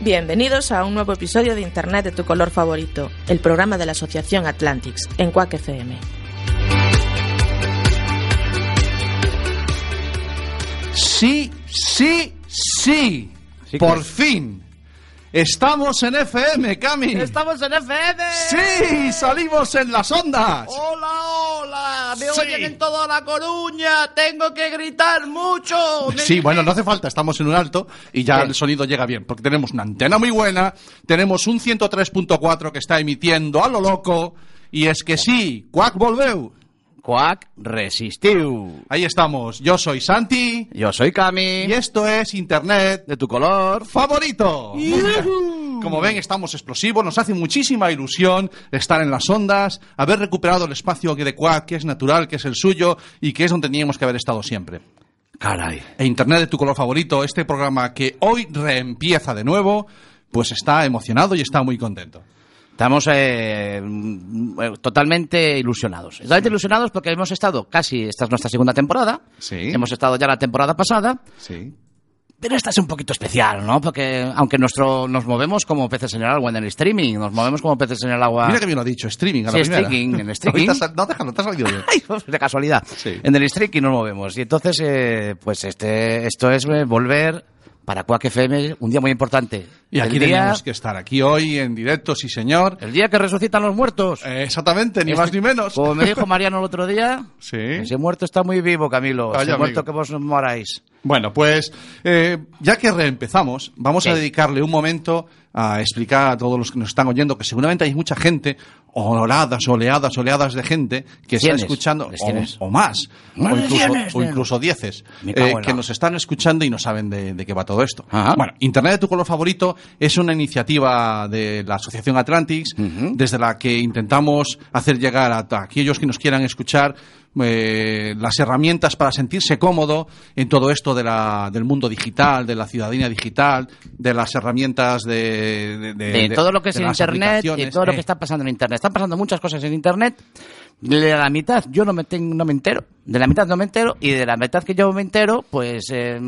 Bienvenidos a un nuevo episodio de Internet de tu color favorito, el programa de la Asociación Atlantics en Quack FM. Sí, sí, sí. Por fin. Estamos en FM, Cami. ¡Estamos en FM! Sí, salimos en las ondas. ¡Hola, hola! ¡Me Sí. oyen en toda La Coruña! ¡Tengo que gritar mucho! Me- Sí, bueno, no hace falta, estamos en un alto y ya el sonido llega bien, porque tenemos una antena muy buena, tenemos un 103.4 que está emitiendo a lo loco, y es que sí, Quack volveu. Quack resistiu. Ahí estamos, yo soy Santi, Yo soy Cami. y esto es Internet De tu color. favorito. Como ven, estamos explosivos, nos hace muchísima ilusión estar en las ondas, haber recuperado el espacio de Quack, que es natural, que es el suyo y que es donde teníamos que haber estado siempre. Caray. E Internet de tu color favorito, este programa que hoy reempieza de nuevo, pues está emocionado y está muy contento. Estamos eh, mm, eh, totalmente ilusionados. Totalmente ilusionados porque hemos estado casi, esta es nuestra segunda temporada. Sí. Hemos estado ya la temporada pasada. Sí. Pero esta es un poquito especial, ¿no? Porque aunque nuestro, nos movemos como peces en el agua en el streaming, nos movemos como peces en el agua. Mira que bien lo ha dicho, streaming a Sí, streaming, en streaming. No, déjalo, te ha salido bien. Ay, pues, de casualidad. Sí. En el streaming nos movemos. Y entonces, eh, pues este, esto es eh, volver para Quack FM, un día muy importante. Y aquí día, tenemos que estar, aquí hoy en directo, sí señor. el día que resucitan los muertos. Eh, exactamente, ni Este- más ni menos. Como me dijo Mariano el otro día, Sí. ese muerto está muy vivo, Camilo. Ese muerto que vos moráis. Bueno, pues eh, ya que reempezamos, vamos a dedicarle un momento a explicar a todos los que nos están oyendo que seguramente hay mucha gente, oleadas, oleadas, oleadas de gente que está escuchando, o, más, o incluso, o incluso dieces, eh, que nos están escuchando y no saben de, de qué va todo esto. Ajá. Bueno, Internet de tu color favorito es una iniciativa de la Asociación Atlantics, desde la que intentamos hacer llegar a, a aquellos que nos quieran escuchar eh, las herramientas para sentirse cómodo en todo esto de la, del mundo digital, de la ciudadanía digital, de las herramientas de, de, de- de todo lo que es Internet y todo lo Eh, que está pasando en Internet. Están pasando muchas cosas en Internet. De la mitad yo no me, ten- no me entero. De la mitad no me entero. Y de la mitad que yo me entero, pues eh,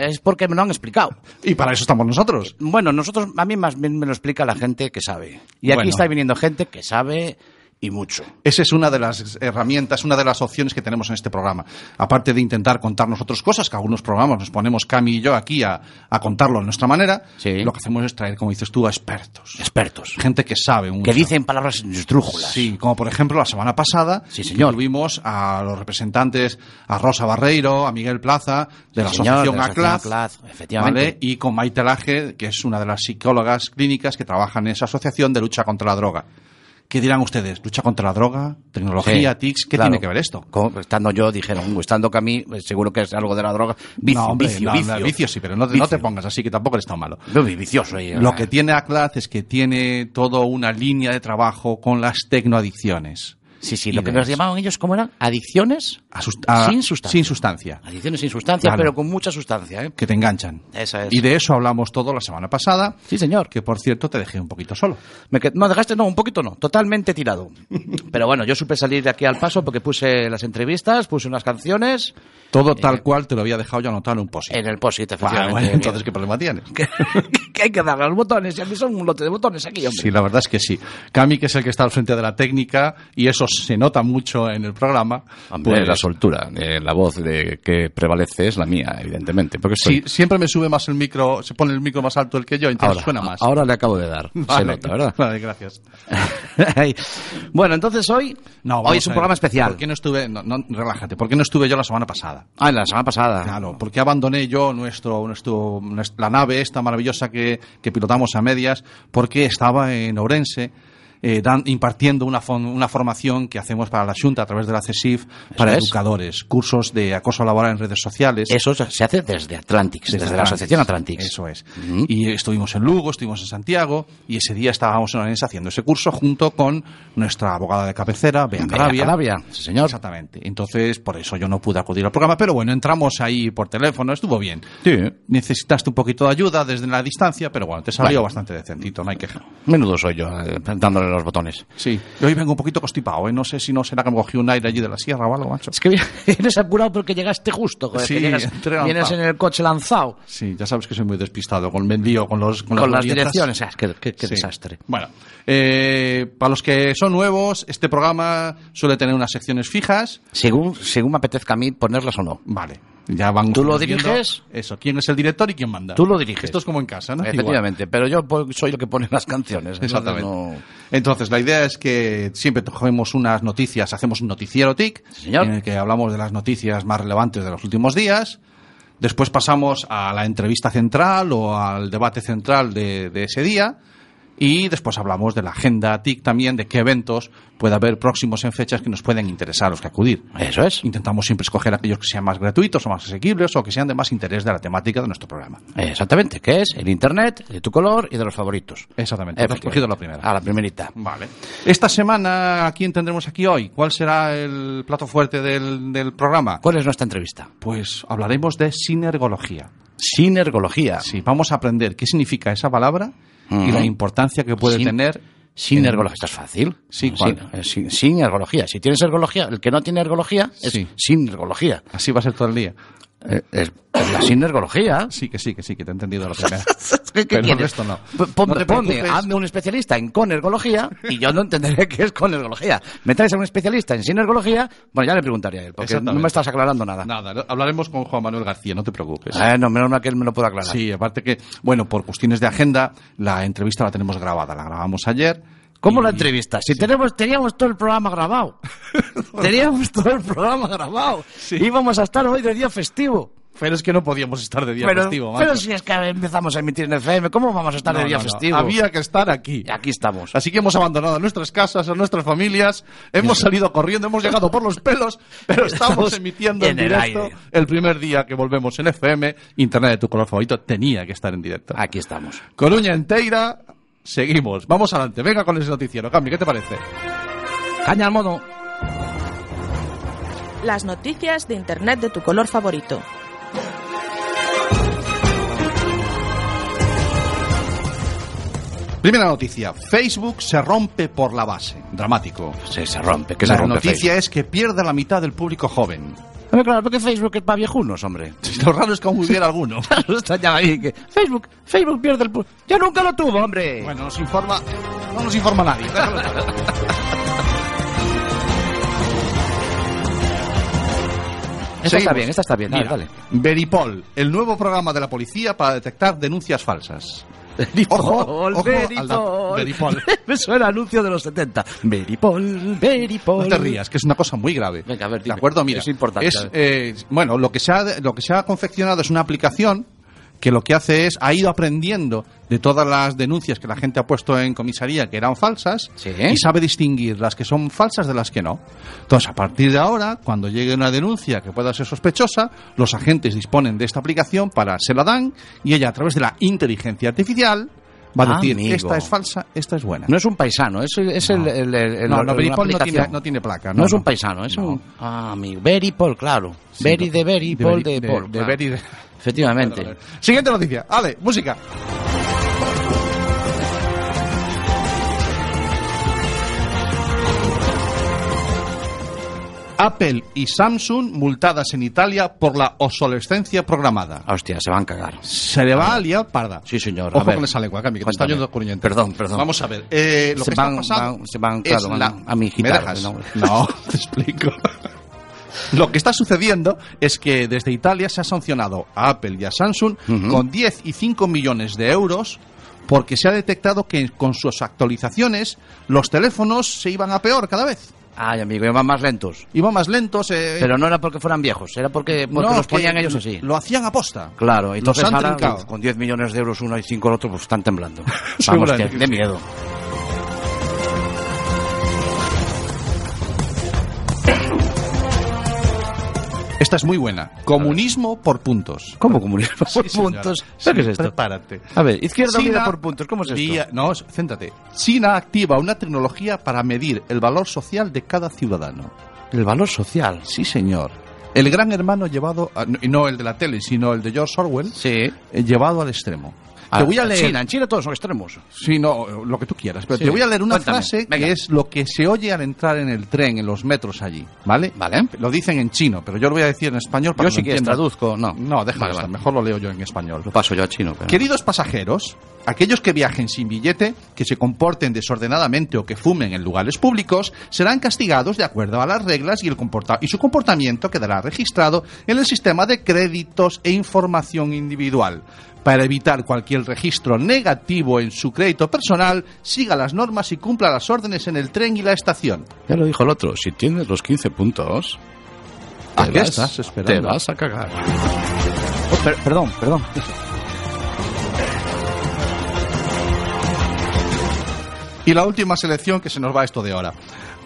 es porque me lo han explicado. Y para eso estamos nosotros. Bueno, nosotros, a mí más bien me lo explica la gente que sabe. Y aquí Bueno. está viniendo gente que sabe y mucho. Esa es una de las herramientas, una de las opciones que tenemos en este programa. Aparte de intentar contarnos otras cosas, que algunos programas nos ponemos Cami y yo aquí a, a contarlo de nuestra manera, Sí. lo que hacemos es traer, como dices tú, a expertos. Expertos. Gente que sabe mucho. Que dicen palabras esdrújulas. Sí, como por ejemplo la semana pasada Sí, señor. tuvimos a los representantes, a Rosa Barreiro, a Miguel Plaza, de la señor, asociación de la asociación ACLAZ, efectivamente. ¿vale? y con Maite Laje, que es una de las psicólogas clínicas que trabajan en esa asociación de lucha contra la droga. ¿Qué dirán ustedes? ¿Lucha contra la droga? ¿Tecnología? Sí, ¿TICs? ¿Qué claro. tiene que ver esto? Como- estando yo, dijeron, estando que a mí, eh, seguro que es algo de la droga. Vicio, no, hombre, vicio, no, vicio. no, vicio sí, pero no, te- no te pongas así, que tampoco eres tan malo. Vicioso ahí. Lo eh. que tiene ACLAZ es que tiene toda una línea de trabajo con las tecnoadicciones. Sí, sí, lo que nos llamaban ellos, ¿cómo eran? Adicciones A sus- a- sin sustancia. Sin sustancia. Adicciones sin sustancia, Claro. pero con mucha sustancia, ¿eh? que te enganchan. Esa es. Y de eso hablamos todo la semana pasada, Sí, señor. que por cierto te dejé un poquito solo. Me no, dejaste, no, un poquito no, totalmente tirado. Pero bueno, yo supe salir de aquí al paso porque puse las entrevistas, puse unas canciones Todo tal cual te lo había dejado yo anotado en un post. en el Bueno, efectivamente. bueno, entonces, ¿qué problema tienes? que, que hay que darle a los botones, y a mí son un lote de botones aquí, hombre. Sí, la verdad es que sí. Cami, que es el que está al frente de la técnica, y eso se nota mucho en el programa. Hombre, pues, la soltura, eh, la voz de que prevalece es la mía, evidentemente. Porque sí, soy- siempre me sube más el micro, se pone el micro más alto el que yo, entonces ahora, suena más. ahora le acabo de dar. Se Vale, nota, ¿verdad? Vale, gracias. Bueno, entonces hoy, No, hoy es un programa especial. ¿Por qué no estuve, no, no, relájate, ¿por qué no estuve yo la semana pasada? Ah, la semana pasada. Claro, porque abandoné yo nuestro, nuestro, nuestra- la nave esta maravillosa que, que pilotamos a medias, porque estaba en Ourense eh, dan- impartiendo una, una formación que hacemos para la Junta a través de la CESIF para es. educadores, cursos de acoso laboral en redes sociales. Eso se hace desde Atlantics, desde, la Asociación Atlantics. Eso es. Ujú. Y estuvimos en Lugo, estuvimos en Santiago, y ese día estábamos en Orense haciendo ese curso junto con nuestra abogada de cabecera, Bea Calabia. Calabia, sí, señor. Exactamente. Entonces, por eso yo no pude acudir al programa, pero bueno, entramos ahí por teléfono, estuvo bien. Sí. Necesitaste un poquito de ayuda desde la distancia, pero bueno, te salió Bueno. bastante decentito, no hay queja. Menudo soy yo, eh, dándole los botones. Sí. Y hoy vengo un poquito constipado, ¿eh? No sé si no será que me cogí un aire allí de la sierra o algo, macho. Es que vienes apurado porque llegaste justo, joder, Sí, que llegas- entré lanzado. vienes en el coche lanzado. Sí, ya sabes que soy muy despistado con el lío, con los con, Con las direcciones, ah, qué, qué- qué Sí. desastre. Bueno, eh, para los que son nuevos, este programa suele tener unas secciones fijas. Según, según me apetezca a mí ponerlas o no. Vale, ya van. ¿Tú lo diriges? Eso, quién es el director y quién manda. Tú lo diriges. Esto es como en casa, ¿no? Efectivamente, pero yo soy el que pone las canciones. Entonces Exactamente. no- Entonces, la idea es que siempre cogemos unas noticias, hacemos un noticiero TIC, Sí, señor. en el que hablamos de las noticias más relevantes de los últimos días. Después pasamos a la entrevista central o al debate central de, de ese día. Y después hablamos de la agenda TIC también, de qué eventos puede haber próximos en fechas que nos pueden interesar los que acudir. Eso es. Intentamos siempre escoger aquellos que sean más gratuitos o más asequibles o que sean de más interés de la temática de nuestro programa. Exactamente, que es el internet, de tu color y de los favoritos. Exactamente. Has cogido la primera. A la primerita. Vale. Esta semana, ¿a quién tendremos aquí hoy? ¿Cuál será el plato fuerte del, del programa? ¿Cuál es nuestra entrevista? Pues hablaremos de sinergología. Sinergología. Sí, vamos a aprender qué significa esa palabra y la importancia que puede Sin- tener. Sinergología. Esto es fácil. Sí. Sin, sin- sinergología. Si tienes ergología, el que no tiene ergología es Sí. sinergología. Así va a ser todo el día. Eh, es, es la sinergología. Sí, que sí, que sí, que te he entendido la primera. ¿Qué, qué Pero el resto no. Ponme, No ponme, hazme un especialista en conergología y yo no entenderé qué es conergología. Me traes a un especialista en sinergología, bueno, ya le preguntaría a él, porque no me estás aclarando nada. Nada, hablaremos con Juan Manuel García, no te preocupes. Eh, no, menos mal que él me lo pueda aclarar. Sí, aparte que, bueno, por cuestiones de agenda, la entrevista la tenemos grabada. La grabamos ayer. ¿Cómo y- la entrevista? Si tenemos, teníamos todo el programa grabado. teníamos todo el programa grabado. Sí. Íbamos a estar hoy de día festivo. Pero es que no podíamos estar de día pero, festivo, pero macho. si es que empezamos a emitir en FM, ¿cómo vamos a estar No, de día no, no. festivo? Había que estar aquí. Y aquí estamos. Así que hemos abandonado nuestras casas, a nuestras familias, hemos salido corriendo, hemos llegado por los pelos, pero estamos Estamos emitiendo en, en directo el primer día que volvemos en FM. Internet de tu color favorito tenía que estar en directo. Aquí estamos. Coruña entera, seguimos. Vamos adelante, venga con ese noticiero. Cami, ¿qué te parece? Caña al mono. Las noticias de Internet de tu color favorito. Primera noticia, Facebook se rompe por la base. Dramático. Se, se rompe, que la se rompe noticia es que pierde la mitad del público joven. Hombre, claro, porque Facebook es para viejunos, hombre. Lo raro es que aún hubiera alguno. Lo extrañaba ahí que Facebook, Facebook pierde el... Yo nunca lo tuvo, hombre. Bueno, nos informa. No nos informa nadie. esta está bien, esta está bien. Dale, Mira, dale. Veripol, el nuevo programa de la policía para detectar denuncias falsas. Ojo, ojo al dato. Veripol. Me suena anuncio de los 70. Veripol, Veripol. No te rías, que es una cosa muy grave. Venga, a ver, ¿De dime. acuerdo? Mira, Es importante, es, eh, bueno, lo que, se ha, lo que se ha confeccionado es una aplicación que lo que hace es, ha ido aprendiendo de todas las denuncias que la gente ha puesto en comisaría que eran falsas Sí. y sabe distinguir las que son falsas de las que no. Entonces, a partir de ahora, cuando llegue una denuncia que pueda ser sospechosa, los agentes disponen de esta aplicación para se la dan y ella, a través de la inteligencia artificial, va a decir, Amigo. esta es falsa, esta es buena. No es un paisano, es, es el, el, el- el- No, no, Veripol no tiene, no tiene placa. No, es un no. paisano, es No. un... Ah. Veripol, claro. Sí, Veri no. de Veri, De Veri- de Pol. de claro. De- Efectivamente. Siguiente noticia. Ale, música. Apple y Samsung multadas en Italia por la obsolescencia programada. Hostia, se van a cagar. Se le va a liar parda. Sí, señor. A Ojo ver. con esa lengua, Cami, que te está yendo corriente. Perdón, perdón. Vamos a ver. eh, lo Se que van- está pasando van- se van, claro, van la- a mi ¿Me guitarra, dejas? ¿no? No, te explico. Lo que está sucediendo es que desde Italia se ha sancionado a Apple y a Samsung con 10 y 5 millones de euros porque se ha detectado que con sus actualizaciones los teléfonos se iban a peor cada vez. Ay, amigo, iban más lentos. Iban más lentos. eh, Pero no era porque fueran viejos, era porque, porque no, los ponían ellos así. Lo hacían aposta. Claro, entonces han ahora, trincado. con 10 millones de euros uno y 5 el otro, pues están temblando. Vamos, que, de miedo. Esta es muy buena. Comunismo por puntos. ¿Cómo comunismo por Sí, señora. puntos? Sí, ¿Pero qué es esto? Prepárate. A ver, izquierda China unida por puntos, ¿cómo es esto? vía- no, céntrate. China activa una tecnología para medir el valor social de cada ciudadano. El valor social. Sí, señor. El gran hermano llevado, a- y no el de la tele, sino el de George Orwell, Sí. eh, llevado al extremo. Ah, te voy a leer. China, en China todos son extremos. Sí, no, lo que tú quieras. Pero Sí. te voy a leer una Cuéntame, frase venga. que es lo que se oye al entrar en el tren, en los metros allí. ¿Vale? Vale. Lo dicen en chino, pero yo lo voy a decir en español para Yo que quieres entiendas. traduzco, no. No, déjalo Vale, vale. mejor lo leo yo en español. Lo paso yo a chino. Pero... Queridos pasajeros, aquellos que viajen sin billete, que se comporten desordenadamente o que fumen en lugares públicos, serán castigados de acuerdo a las reglas y, el comporta- y su comportamiento quedará registrado en el sistema de créditos e información individual. Para evitar cualquier registro negativo en su crédito personal, siga las normas y cumpla las órdenes en el tren y la estación. Ya lo dijo el otro, si tienes los 15 puntos, ¿A te qué vas- estás esperando? Te vas a cagar. Oh, per- perdón, perdón. Y la última selección que se nos va esto de ahora.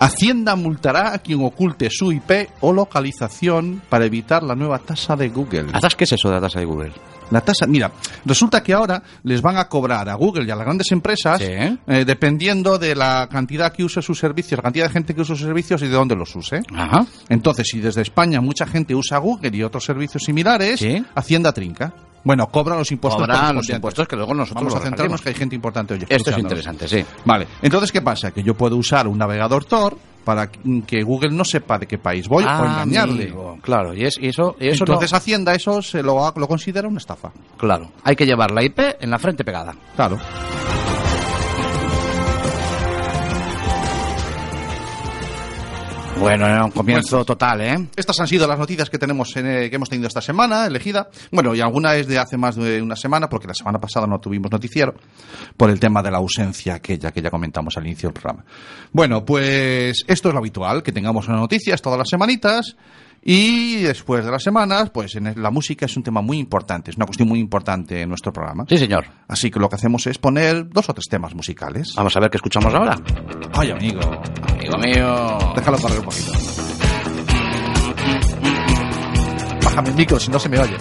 Hacienda multará a quien oculte su IP o localización para evitar la nueva tasa de Google. ¿Sabes qué es eso de la tasa de Google? La tasa, mira, resulta que ahora les van a cobrar a Google y a las grandes empresas Sí. eh, dependiendo de la cantidad que use sus servicios, la cantidad de gente que use sus servicios y de dónde los use. Ajá. Entonces, si desde España mucha gente usa Google y otros servicios similares, Sí. Hacienda trinca. Bueno, cobran los impuestos. Cobran los impuestos que luego nosotros Vamos a centrarnos que hay gente importante hoy. Esto es interesante, sí. Vale, entonces, ¿qué pasa? Que yo puedo usar un navegador Tor para que Google no sepa de qué país voy o engañarle. Ah, Amigo, Claro, y, es, y eso, y eso entonces no- Hacienda eso se lo, lo considera una estafa. claro, hay que llevar la IP en la frente pegada. Claro. Bueno, era un comienzo total, ¿eh? Estas han sido las noticias que tenemos en, eh, que hemos tenido esta semana, elegida. Bueno, y alguna es de hace más de una semana, porque la semana pasada no tuvimos noticiero, por el tema de la ausencia aquella que ya comentamos al inicio del programa. Bueno, pues esto es lo habitual, que tengamos unas noticias todas las semanitas. Y después de las semanas, pues en la música es un tema muy importante, es una cuestión muy importante en nuestro programa. Sí, señor. Así que lo que hacemos es poner dos o tres temas musicales. Vamos a ver qué escuchamos ahora. Ay, amigo. Amigo mío. Déjalo correr un poquito. Bájame el micro si no se me oye.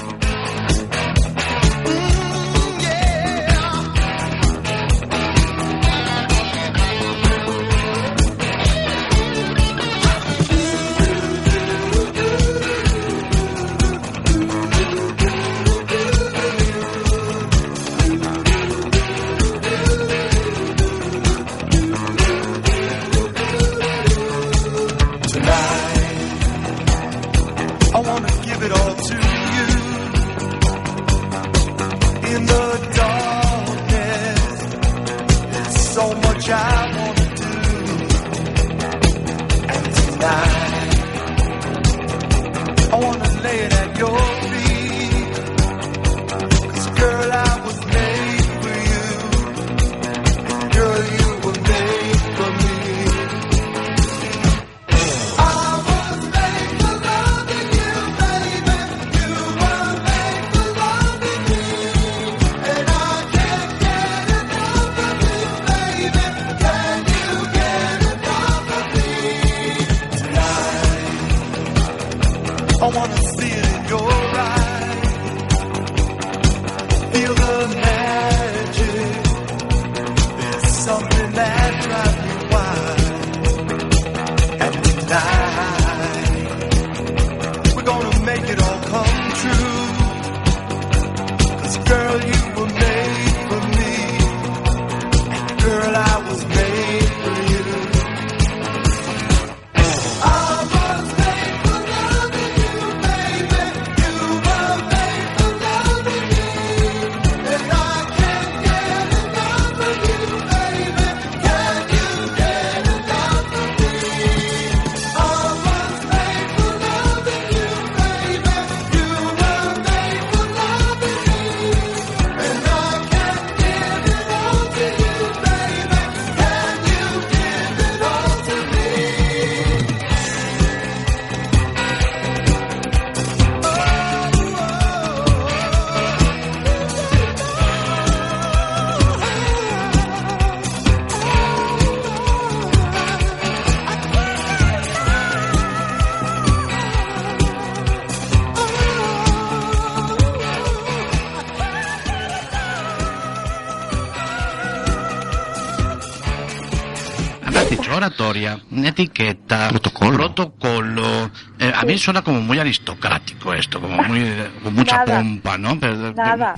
Etiqueta, protocolo. protocolo. Eh, a mí suena como muy aristocrático esto, como muy con mucha Nada. pompa, ¿no? Pero, Nada.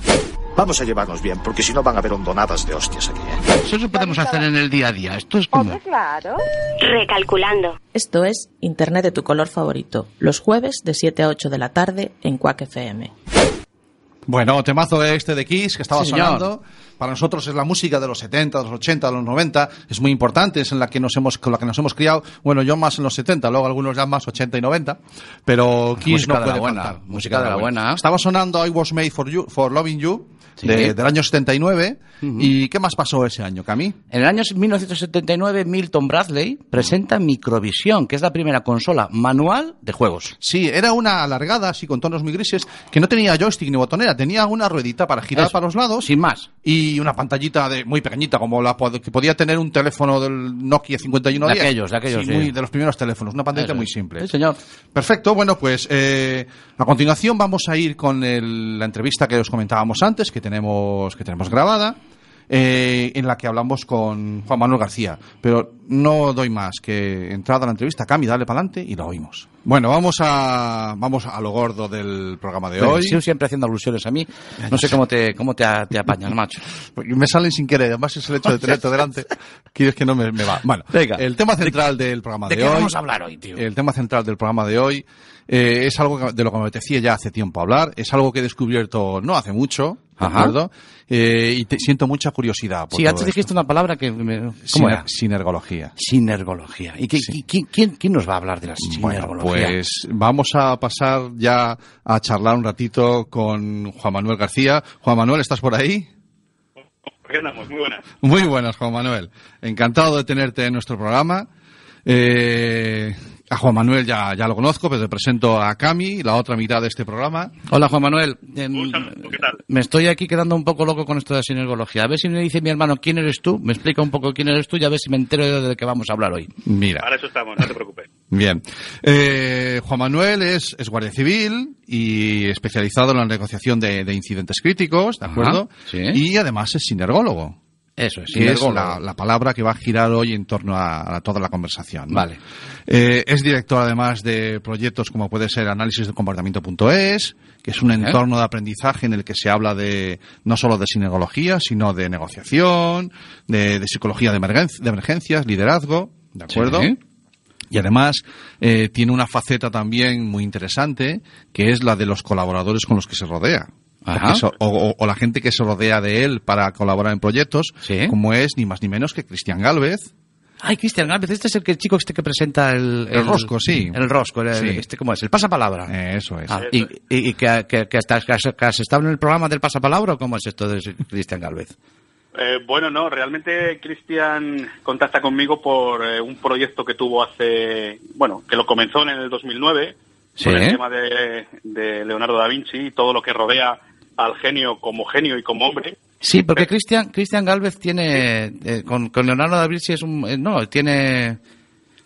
Vamos a llevarnos bien, porque si no van a haber hondonadas de hostias aquí, ¿eh? Eso lo podemos hacer en el día a día. Esto es como... Claro. Recalculando. Esto es Internet de tu color favorito, los jueves de 7 a 8 de la tarde en Quack FM. Bueno, temazo este de Kiss que estaba Sí, señor. Para nosotros es la música de los 70, de los 80, de los 90. Es muy importante, es en la que nos hemos, con la que nos hemos criado. Bueno, yo más en los 70, luego algunos ya más 80 y 90. Pero Kiss Música no de la puede buena, faltar. música de la buena. Estaba sonando I Was Made for You, for Loving You, Sí. de- del año 79. ¿Y qué más pasó ese año, Cami? En el año 1979, Milton Bradley presenta Microvisión, que es la primera consola manual de juegos. Sí, era una alargada, así con tonos muy grises, que no tenía joystick ni botonera, tenía una ruedita para girar Eso, para los lados. Sin más. y una pantallita de, muy pequeñita, como la que podía tener un teléfono del Nokia 5110. De aquellos, de aquellos, Sí, sí. muy- de los primeros teléfonos, una pantallita Eso muy simple. Sí, señor. Perfecto, bueno, pues eh, a continuación vamos a ir con el- la entrevista que os comentábamos antes, que tenemos, que tenemos grabada, eh, en la que hablamos con Juan Manuel García. Pero no doy más que entrada a la entrevista. Cami, dale para adelante y la oímos. Bueno, vamos a, vamos a lo gordo del programa de hoy. Sí, siempre haciendo alusiones a mí. No sé cómo te, cómo te, te apañas, macho. Porque Me salen sin querer, además es el hecho de tenerte delante. Quieres que no me, me va. Bueno, Venga. el tema central del programa de, ¿De qué hoy. vamos a hablar hoy, tío? El tema central del programa de hoy eh, es algo de lo que me apetecía ya hace tiempo hablar. Es algo que he descubierto no hace mucho, ¿de Ajá. acuerdo? Eh, y te- siento mucha curiosidad. Por Sí, todo antes esto. dijiste una palabra que... me- ¿Cómo Siner- era? Sinergología. Sinergología. ¿Y qué- Sí. qui- quién, quién nos va a hablar de la Bueno, sinergología? pues vamos a pasar ya a charlar un ratito con Juan Manuel García. Juan Manuel, ¿estás por ahí? Muy buenas. Muy buenas, Juan Manuel. Encantado de tenerte en nuestro programa. Eh, a Juan Manuel ya, ya lo conozco, pero te presento a Cami, la otra mitad de este programa. Hola, Juan Manuel. Em, ¿qué tal? me estoy aquí quedando un poco loco con esto de la sinergología. A ver si me dice mi hermano quién eres tú, me explica un poco quién eres tú y a ver si me entero de lo que vamos a hablar hoy. Mira, Para eso estamos, no te preocupes. bien. Eh, Juan Manuel es, es guardia civil y especializado en la negociación de, de incidentes críticos, ¿de Ajá, acuerdo? sí. Y además es sinergólogo. Eso es, que es sinergólogo. la, la palabra que va a girar hoy en torno a, a toda la conversación. ¿no? Vale. Eh, es director además de proyectos como puede ser análisis de comportamiento.es, que es un entorno de aprendizaje en el que se habla de no solo de sinergología, sino de negociación, de, de psicología de, emergen- de emergencias, liderazgo, ¿de acuerdo? Sí. Y además eh, tiene una faceta también muy interesante, que es la de los colaboradores con los que se rodea. So- o, o- o la gente que se rodea de él para colaborar en proyectos, Sí. como es ni más ni menos que Cristian Galvez, Ay, Cristian Gálvez, este es el, que, el chico este que presenta el... El rosco, sí. El rosco, el, Sí. este, ¿cómo es? El pasapalabra. Eh, eso es. Ah, y, y, y que, que, que, estás- que has, que has estado en el programa del pasapalabra o cómo es esto de Cristian Galvez? Eh, bueno, no, realmente Cristian contacta conmigo por eh, un proyecto que tuvo hace, bueno, que lo comenzó en el 2009, Sí. por el tema de, de Leonardo da Vinci y todo lo que rodea al genio como genio y como hombre. Sí, porque Cristian Cristian Galvez tiene eh, con, con Leonardo da Vinci es un eh, no tiene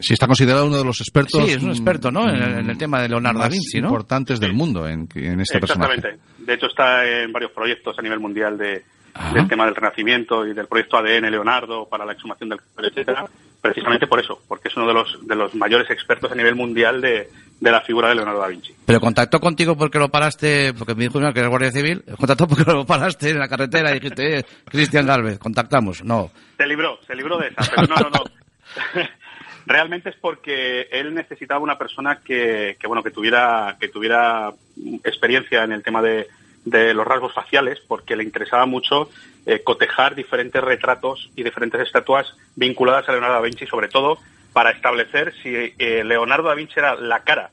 Sí, está considerado uno de los expertos. Sí, es un experto, ¿no? En el- mm, en el tema de Leonardo da Vinci, ¿no? importantes del mundo en, en este personaje. Exactamente. De hecho, está en varios proyectos a nivel mundial de, Ajá. del tema del renacimiento y del proyecto ADN Leonardo para la exhumación del etcétera. Precisamente por eso, porque es uno de los, de los mayores expertos a nivel mundial de, de la figura de Leonardo da Vinci. Pero contactó contigo porque lo paraste, porque me dijo que eres guardia civil, contactó porque lo paraste en la carretera y dijiste, eh, Cristian Galvez, contactamos. No. Se libró, se libró de esa, pero no, no, no. Realmente es porque él necesitaba una persona que, que bueno, que tuviera, que tuviera experiencia en el tema de, de los rasgos faciales, porque le interesaba mucho eh, cotejar diferentes retratos y diferentes estatuas vinculadas a Leonardo da Vinci, sobre todo para establecer si eh, Leonardo da Vinci era la cara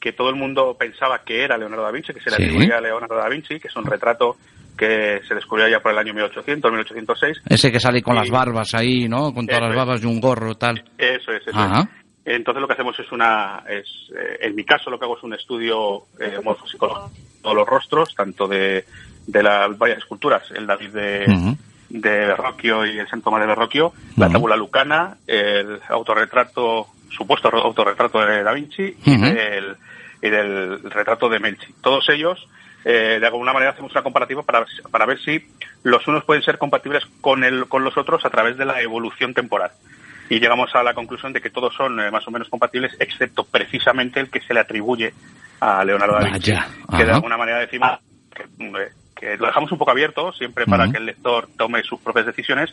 que todo el mundo pensaba que era Leonardo da Vinci, que se le Sí. atribuía a Leonardo da Vinci, que es un retrato que se descubrió ya por el año 1800, 1806, Ese que sale con Sí. las barbas ahí, ¿no? Con todas Eso las barbas y un gorro tal. Eso es, eso Ajá. es. Entonces lo que hacemos es una, es, eh, en mi caso lo que hago es un estudio eh, morfopsicológico de todos los rostros, tanto de, de las varias esculturas, el David de, Ujú. De Verrocchio y el Santo Tomás de Verrocchio, la tabula lucana, el autorretrato, supuesto autorretrato de Da Vinci y, del, y del retrato de Melchi. Todos ellos, eh, de alguna manera hacemos una comparativa para, para ver si los unos pueden ser compatibles con, el, con los otros a través de la evolución temporal. y llegamos a la conclusión de que todos son eh, más o menos compatibles, excepto precisamente el que se le atribuye a Leonardo da Vinci, Vaya, que de alguna manera decimos que, eh, que lo dejamos un poco abierto siempre para que el lector tome sus propias decisiones,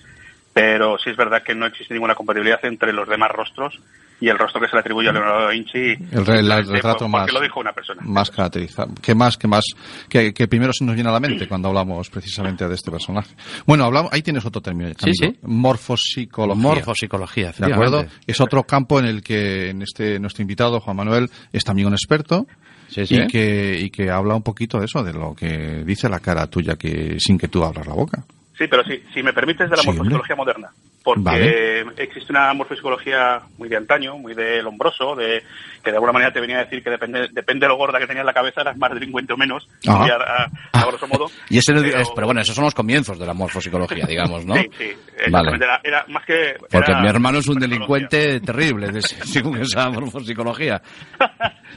pero sí es verdad que no existe ninguna compatibilidad entre los demás rostros y el rostro que se le atribuye a Leonardo da Vinci. El, re- el simplemente retrato más, lo dijo una persona. más caracterizado. ¿Qué más, qué más, que, que primero se nos viene a la mente cuando hablamos precisamente de este personaje? Bueno, hablamos, ahí tienes otro término. Sí, Camilo. sí. Morfopsicología. Morfopsicología, ¿De acuerdo? Es otro campo en el que en este nuestro invitado, Juan Manuel, es también un experto. Sí, sí. Y, que, y que habla un poquito de eso, de lo que dice la cara tuya que sin que tú abras la boca. Sí, pero sí, si me permites, de la Sí, morfopsicología moderna. Porque Vale. existe una morfopsicología muy de antaño, muy de lombroso, de, que de alguna manera te venía a decir que depende, depende de lo gorda que tenías la cabeza, eras más delincuente o menos, muy a, a- a grosso modo. Y ese Pero- es- pero bueno, esos son los comienzos de la morfopsicología, digamos, ¿no? Sí, sí, exactamente. Era, era más que... Porque era mi hermano es un delincuente terrible, de- según esa morfopsicología.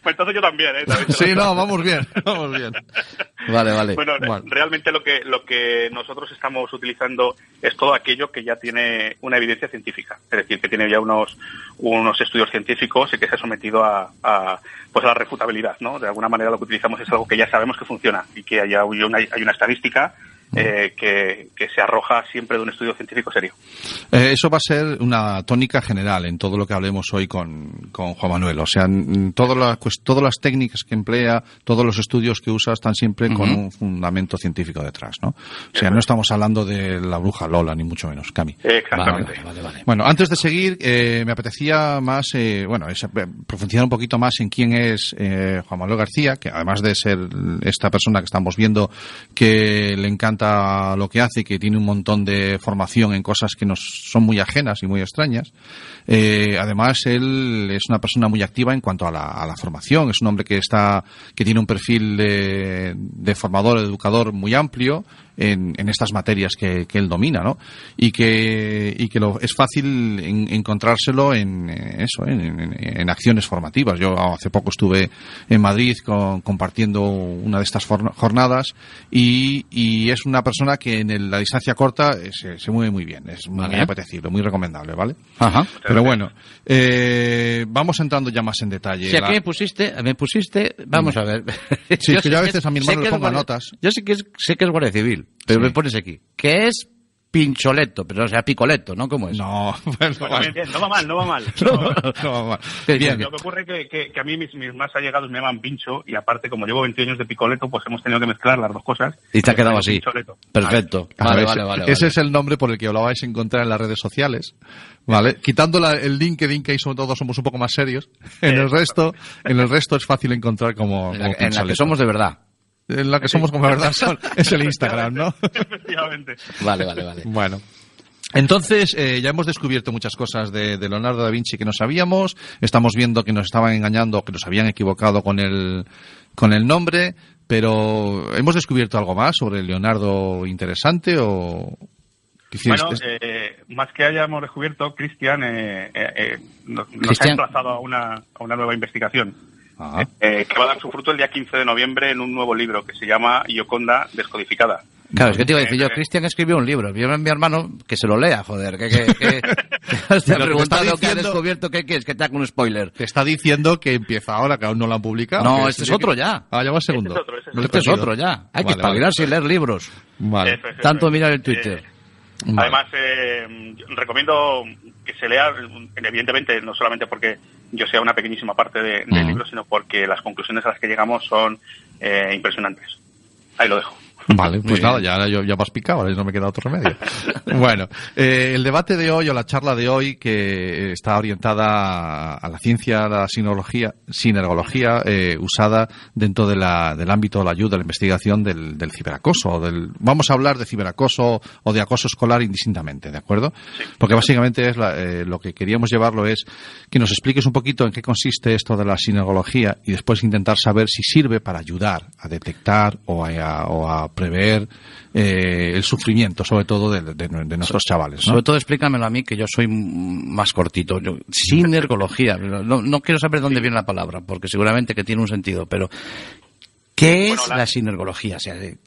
pues entonces yo también, ¿eh? También Sí, no, vamos bien, vamos bien. Vale, vale. Bueno, Bueno. realmente lo que, lo que nosotros estamos utilizando es todo aquello que ya tiene una evidencia científica. Es decir, que tiene ya unos, unos estudios científicos y que se ha sometido a, a, pues a la refutabilidad, ¿no? De alguna manera lo que utilizamos es algo que ya sabemos que funciona y que haya hay una, hay una estadística eh, que, que se arroja siempre de un estudio científico serio. Eh, eso va a ser una tónica general en todo lo que hablemos hoy con, con Juan Manuel. O sea, todas las, pues, todas las técnicas que emplea, todos los estudios que usa están siempre con un fundamento científico detrás, ¿no? O sea, no estamos hablando de la bruja Lola, ni mucho menos, Cami. Exactamente. Vale, vale, vale. Bueno, antes de seguir, eh, me apetecía más, eh, bueno, es, eh, profundizar un poquito más en quién es eh, Juan Manuel García, que además de ser esta persona que estamos viendo que le encanta lo que hace que tiene un montón de formación en cosas que nos son muy ajenas y muy extrañas, eh, además él es una persona muy activa en cuanto a la, a la formación, es un hombre que está, que tiene un perfil de, de formador, educador muy amplio, en, en estas materias que, que él domina, ¿no? Y que, y que lo, es fácil en- encontrárselo en eh, eso, en, en- en acciones formativas. Yo hace poco estuve en Madrid con- compartiendo una de estas jornadas y, y es una persona que en el- la distancia corta eh, se, se mueve muy bien, es muy Vale. apetecible, muy recomendable, ¿vale? Ajá. Pero bueno, eh, vamos entrando ya más en detalle. Si La- aquí me pusiste, me pusiste, vamos a ver. Sí, que sé yo a que veces es- a mi hermano que le es pongo guardia- notas. Yo sé que es, sé que es guardia civil, pero Sí. me pones aquí. Que es pincholeto, pero o sea, picoleto, ¿no? ¿Cómo es? No, bueno, Bueno, bien, bien, no va mal, no va mal. no, no, va mal. ¿Qué Bien, Lo que ocurre que, que, que a mí mis, mis más allegados me llaman pincho y aparte como llevo 20 años de picoleto pues hemos tenido que mezclar las dos cosas. Y te ha quedado así. Pincholeto. Perfecto. Vale, ese, vale, vale. ese vale. es el nombre por el que lo vais a encontrar en las redes sociales. ¿Vale? Quitando la- el LinkedIn, que ahí sobre todo somos un poco más serios. En el resto, en el resto es fácil encontrar como, En como la, en la que somos de verdad. En la que somos como la verdad son- es el Instagram, ¿no? Efectivamente. Vale, vale, vale. Bueno. Entonces, eh, ya hemos descubierto muchas cosas de, de Leonardo da Vinci que no sabíamos. Estamos viendo que nos estaban engañando, que nos habían equivocado con el, con el nombre. Pero, ¿hemos descubierto algo más sobre Leonardo interesante o...? Bueno, eh, más que hayamos descubierto, Cristian eh, eh, eh, nos, nos ha emplazado a una, a una nueva investigación. Eh, que va a dar su fruto el día 15 de noviembre en un nuevo libro que se llama Yoconda Descodificada. Claro, es que te iba a decir yo, Eh, Cristian escribió un libro. Yo mi hermano que se lo lea, joder. Que, que, que, que te ha preguntado está que ha diciendo- descubierto que quieres, que te haga un spoiler. Te está diciendo que empieza ahora, que aún no lo han publicado. No, que este es otro que- ya. Ah, ya va el segundo. Este es otro, este es Este es otro ya. Hay que Vale, vale. espabilarse y leer libros. Vale. Eso es, eso Tanto mirar el Twitter. Eh, Vale. Además, eh, recomiendo que se lea, evidentemente, no solamente porque yo sea una pequeñísima parte de- del Ujú. libro, sino porque las conclusiones a las que llegamos son eh, impresionantes. Ahí lo dejo. Vale, pues nada, ya, yo, ya me has picado, ahora no me queda otro remedio. bueno, eh, el debate de hoy o la charla de hoy que está orientada a la ciencia, a la sinología, sinergología eh, usada dentro de la, del ámbito de la ayuda, de la investigación del, del ciberacoso. Del, vamos a hablar de ciberacoso o de acoso escolar indistintamente, ¿de acuerdo? Porque básicamente es la- eh, lo que queríamos llevarlo es que nos expliques un poquito en qué consiste esto de la sinergología y después intentar saber si sirve para ayudar a detectar o a, o a prever eh, el sufrimiento, sobre todo de, de- de nuestros chavales. ¿no? Sobre todo explícamelo a mí, que yo soy más cortito. Yo, sinergología. No, no quiero saber dónde viene la palabra, porque seguramente que tiene un sentido, pero ¿qué Bueno, es la- la, sinergología? O sea, de-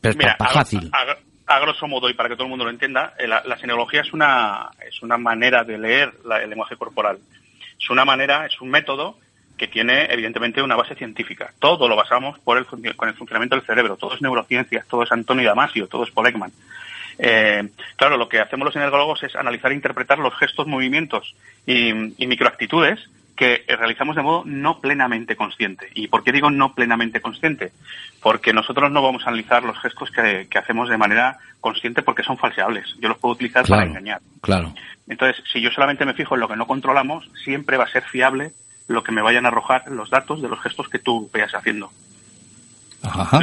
pero Mira, pa- pa- a- fácil. A, a grosso modo y para que todo el mundo lo entienda, eh, la, la senología es una, es una manera de leer la- el lenguaje corporal. Es una manera, es un método que tiene evidentemente una base científica. Todo lo basamos por el, con el funcionamiento del cerebro. Todo es neurociencias, todo es Antonio Damasio, todo es Paul Ekman. Eh, claro, lo que hacemos los energólogos es analizar e interpretar los gestos, movimientos y, y microactitudes que realizamos de modo no plenamente consciente. ¿Y por qué digo no plenamente consciente? Porque nosotros no vamos a analizar los gestos que, que hacemos de manera consciente porque son falseables. Yo los puedo utilizar para engañar. claro. Entonces, si yo solamente me fijo en lo que no controlamos, siempre va a ser fiable lo que me vayan a arrojar los datos de los gestos que tú vayas haciendo. Ajá.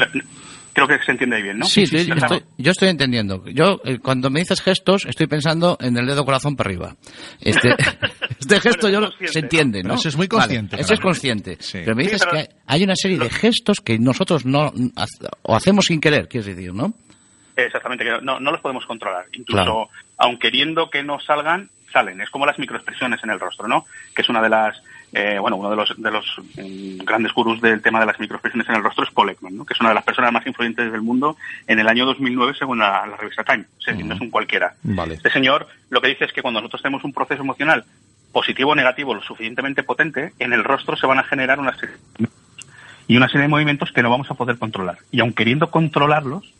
Creo que se entiende ahí bien, ¿no? Sí, sí, yo, estoy, yo estoy entendiendo. Yo, eh, cuando me dices gestos, estoy pensando en el dedo corazón para arriba. Este, este gesto yo se entiende, Pero ¿no? ese es muy consciente, Vale, ese es consciente. Sí. Pero me Sí, dices pero- que hay una serie de gestos que nosotros no o hacemos sin querer, quieres decir, ¿no? Exactamente, que no, no los podemos controlar. Incluso, Claro. aun queriendo que no salgan, salen. Es como las microexpresiones en el rostro, ¿no? Que es una de las, eh, bueno, uno de los, de los mm, grandes gurús del tema de las microexpresiones en el rostro es Paul Ekman, ¿no? Que es una de las personas más influyentes del mundo en el año 2009 según la, la revista Time. O sea, no es un cualquiera. Vale. Este señor lo que dice es que cuando nosotros tenemos un proceso emocional positivo o negativo lo suficientemente potente, en el rostro se van a generar una serie y una serie de movimientos que no vamos a poder controlar. Y aun queriendo controlarlos,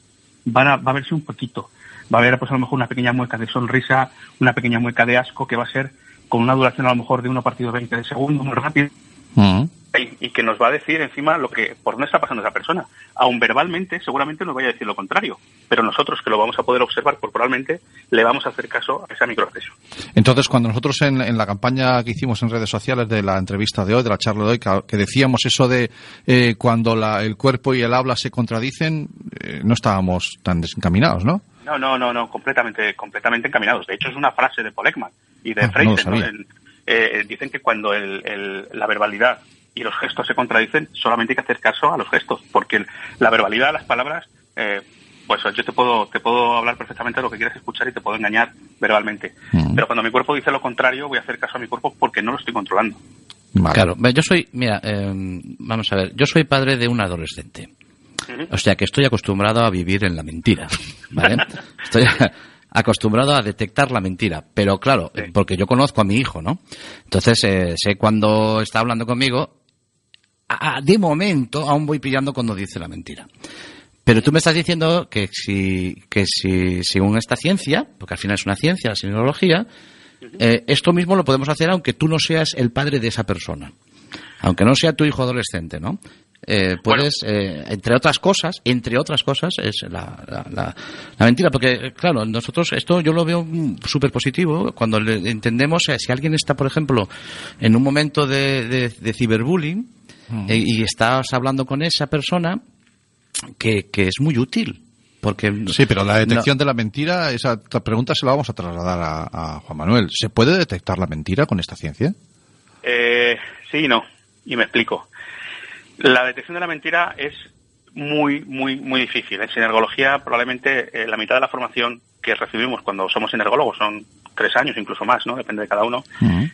van a, va a verse un poquito. Va a haber, pues a lo mejor, una pequeña mueca de sonrisa, una pequeña mueca de asco, que va a ser con una duración a lo mejor de uno partido 20 de segundo, muy rápido, Ujú. y, y que nos va a decir encima lo que por dónde está pasando esa persona. Aun verbalmente, seguramente nos vaya a decir lo contrario, pero nosotros que lo vamos a poder observar corporalmente, le vamos a hacer caso a esa microexpresión. Entonces, cuando nosotros en, en la campaña que hicimos en redes sociales de la entrevista de hoy, de la charla de hoy, que, que decíamos eso de eh, cuando la- el cuerpo y el habla se contradicen, eh, no estábamos tan desencaminados, ¿no? No, no, no, no, completamente, completamente encaminados. De hecho, es una frase de Paul Ekman y de Ah. En- eh, dicen que cuando el- el- la verbalidad y los gestos se contradicen, solamente hay que hacer caso a los gestos, porque el- la verbalidad, las palabras, eh, pues yo te puedo, te puedo hablar perfectamente de lo que quieres escuchar y te puedo engañar verbalmente. Mm. Pero cuando mi cuerpo dice lo contrario, voy a hacer caso a mi cuerpo porque no lo estoy controlando. Vale. Claro, yo soy, mira, eh, vamos a ver, yo soy padre de un adolescente. O sea que estoy acostumbrado a vivir en la mentira, ¿vale? Estoy acostumbrado a detectar la mentira, pero claro, Sí. porque yo conozco a mi hijo, ¿no? Entonces eh, sé cuando está hablando conmigo, a- a- de momento aún voy pillando cuando dice la mentira. Pero tú me estás diciendo que si, que si, según esta ciencia, porque al final es una ciencia, la sinología, eh, esto mismo lo podemos hacer aunque tú no seas el padre de esa persona. Aunque no sea tu hijo adolescente, ¿no? Eh, puedes, eh, entre otras cosas, entre otras cosas, es la, la, la- la mentira. Porque, eh, claro, nosotros esto yo lo veo mm, súper positivo cuando le entendemos, eh, si alguien está, por ejemplo, en un momento de, de- de ciberbullying eh, y estás hablando con esa persona, que, que es muy útil. Porque Sí, pero la detección no- de la mentira, esa pregunta se la vamos a trasladar a, a Juan Manuel. ¿Se puede detectar la mentira con esta ciencia? Eh, sí y no, y me explico. La detección de la mentira es muy, muy, muy difícil. En sinergología, probablemente eh, la mitad de la formación que recibimos cuando somos sinergólogos, son tres años, incluso más, ¿no? Depende de cada uno,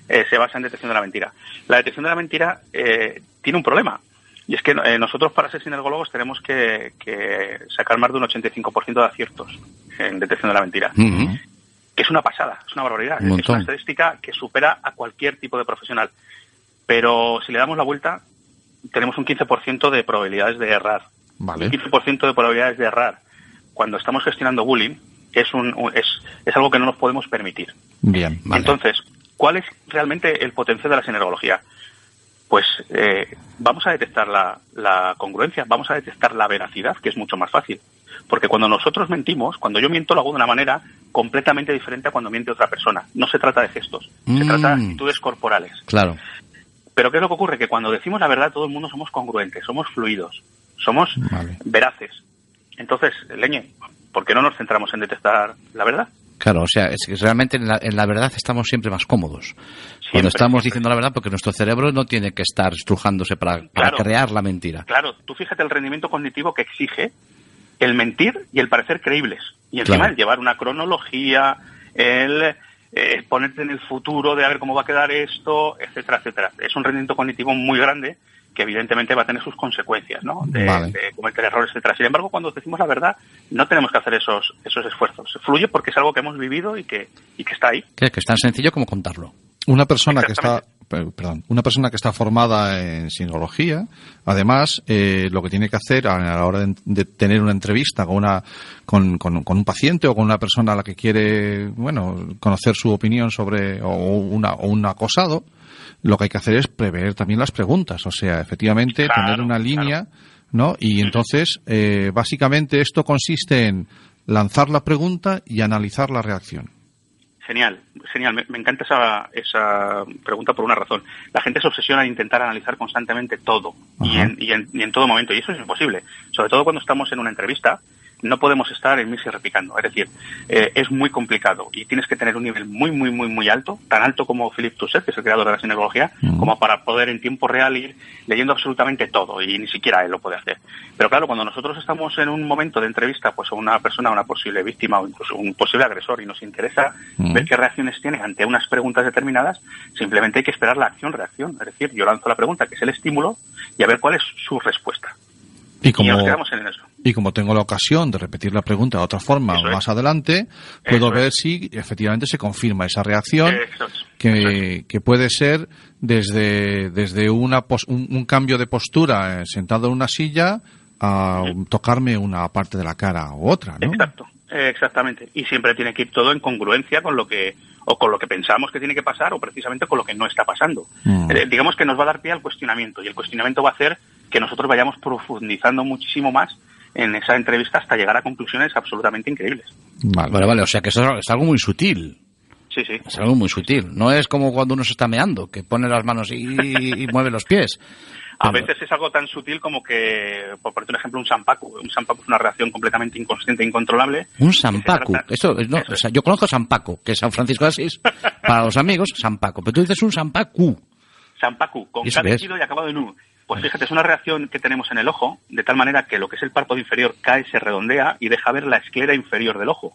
eh, se basa en detección de la mentira. La detección de la mentira eh, tiene un problema. Y es que eh, nosotros para ser sinergólogos tenemos que, que sacar más de un 85% de aciertos en detección de la mentira que es una pasada, es una barbaridad. Un es una estadística que supera a cualquier tipo de profesional. Pero si le damos la vuelta, tenemos un 15% de probabilidades de errar. Vale. Un 15% de probabilidades de errar cuando estamos gestionando bullying es, un, es, es algo que no nos podemos permitir. Bien. Vale. Entonces, ¿cuál es realmente el potencial de la sinergología? Pues eh, vamos a detectar la, la congruencia, vamos a detectar la veracidad, que es mucho más fácil. Porque cuando nosotros mentimos, cuando yo miento lo hago de una manera completamente diferente a cuando miente otra persona. No se trata de gestos, se Mm. trata de actitudes corporales. Claro. Pero ¿qué es lo que ocurre? Que cuando decimos la verdad todo el mundo somos congruentes, somos fluidos, somos Vale. veraces. Entonces, Leñe, ¿por qué no nos centramos en detectar la verdad? Claro, o sea, es que realmente en la, en la verdad estamos siempre más cómodos. Cuando estamos siempre. diciendo la verdad, porque nuestro cerebro no tiene que estar estrujándose para, crear la mentira. Claro, tú fíjate el rendimiento cognitivo que exige el mentir y el parecer creíbles. Y encima Claro. el llevar una cronología, el eh, ponerte en el futuro de a ver cómo va a quedar esto, etcétera, etcétera. Es un rendimiento cognitivo muy grande que evidentemente va a tener sus consecuencias, ¿no? De, Vale. de cometer errores, etcétera. Sin embargo, cuando decimos la verdad, no tenemos que hacer esos, esos esfuerzos. Fluye porque es algo que hemos vivido y que, y que está ahí. Que, que es tan sencillo como contarlo. Una persona que está, perdón, una persona que está formada en sinología, además, eh, lo que tiene que hacer a la hora de, de tener una entrevista con una, con, con- con un paciente o con una persona a la que quiere, bueno, conocer su opinión sobre, o una, o un acosado, lo que hay que hacer es prever también las preguntas, o sea, efectivamente, Claro, tener una claro. línea, ¿no? Y entonces, eh, básicamente esto consiste en lanzar la pregunta y analizar la reacción. Genial, genial. Me, me encanta esa, esa pregunta por una razón. La gente se obsesiona en intentar analizar constantemente todo y en, y, en, y en todo momento. Y eso es imposible. Sobre todo cuando estamos en una entrevista, no podemos estar en y replicando. Es decir, eh, es muy complicado y tienes que tener un nivel muy, muy, muy, muy alto, tan alto como Philip Tusset, que es el creador de la sinología, Ujú. como para poder en tiempo real ir leyendo absolutamente todo y ni siquiera él lo puede hacer. Pero claro, cuando nosotros estamos en un momento de entrevista pues a una persona, a una posible víctima o incluso un posible agresor y nos interesa ver qué reacciones tiene ante unas preguntas determinadas, simplemente hay que esperar la acción-reacción. Es decir, yo lanzo la pregunta, que es el estímulo, y a ver cuál es su respuesta. Y Y como, nos quedamos en eso. Y como tengo la ocasión de repetir la pregunta de otra forma Eso es. más adelante, puedo Eso ver es. si efectivamente se confirma esa reacción Eso es. Eso que, que puede ser desde, desde una pos- un, un cambio de postura eh, sentado en una silla a tocarme una parte de la cara u otra, ¿no? Exacto, exactamente. Y siempre tiene que ir todo en congruencia con lo que o con lo que pensamos que tiene que pasar o precisamente con lo que no está pasando. Mm. Eh, digamos que nos va a dar pie al cuestionamiento y el cuestionamiento va a hacer que nosotros vayamos profundizando muchísimo más en esa entrevista hasta llegar a conclusiones absolutamente increíbles. Vale. Vale, vale, o sea que eso es algo muy sutil. Sí, sí. Es algo muy sutil. No es como cuando uno se está meando, que pone las manos y, y mueve los pies. A Pero- veces es algo tan sutil como que, por ponerte un ejemplo, un sampaku. Un sampaku es una reacción completamente inconsciente e incontrolable. Un Sampaku. Eso, no, Eso o sea, yo conozco San Paco, que es San Francisco de Asís. Para los amigos, San Paco. Pero tú dices un Sampaku. Sampaku, con seguido y acabado en U. Pues fíjate, es una reacción que tenemos en el ojo, de tal manera que lo que es el párpado inferior cae, se redondea y deja ver la esclera inferior del ojo.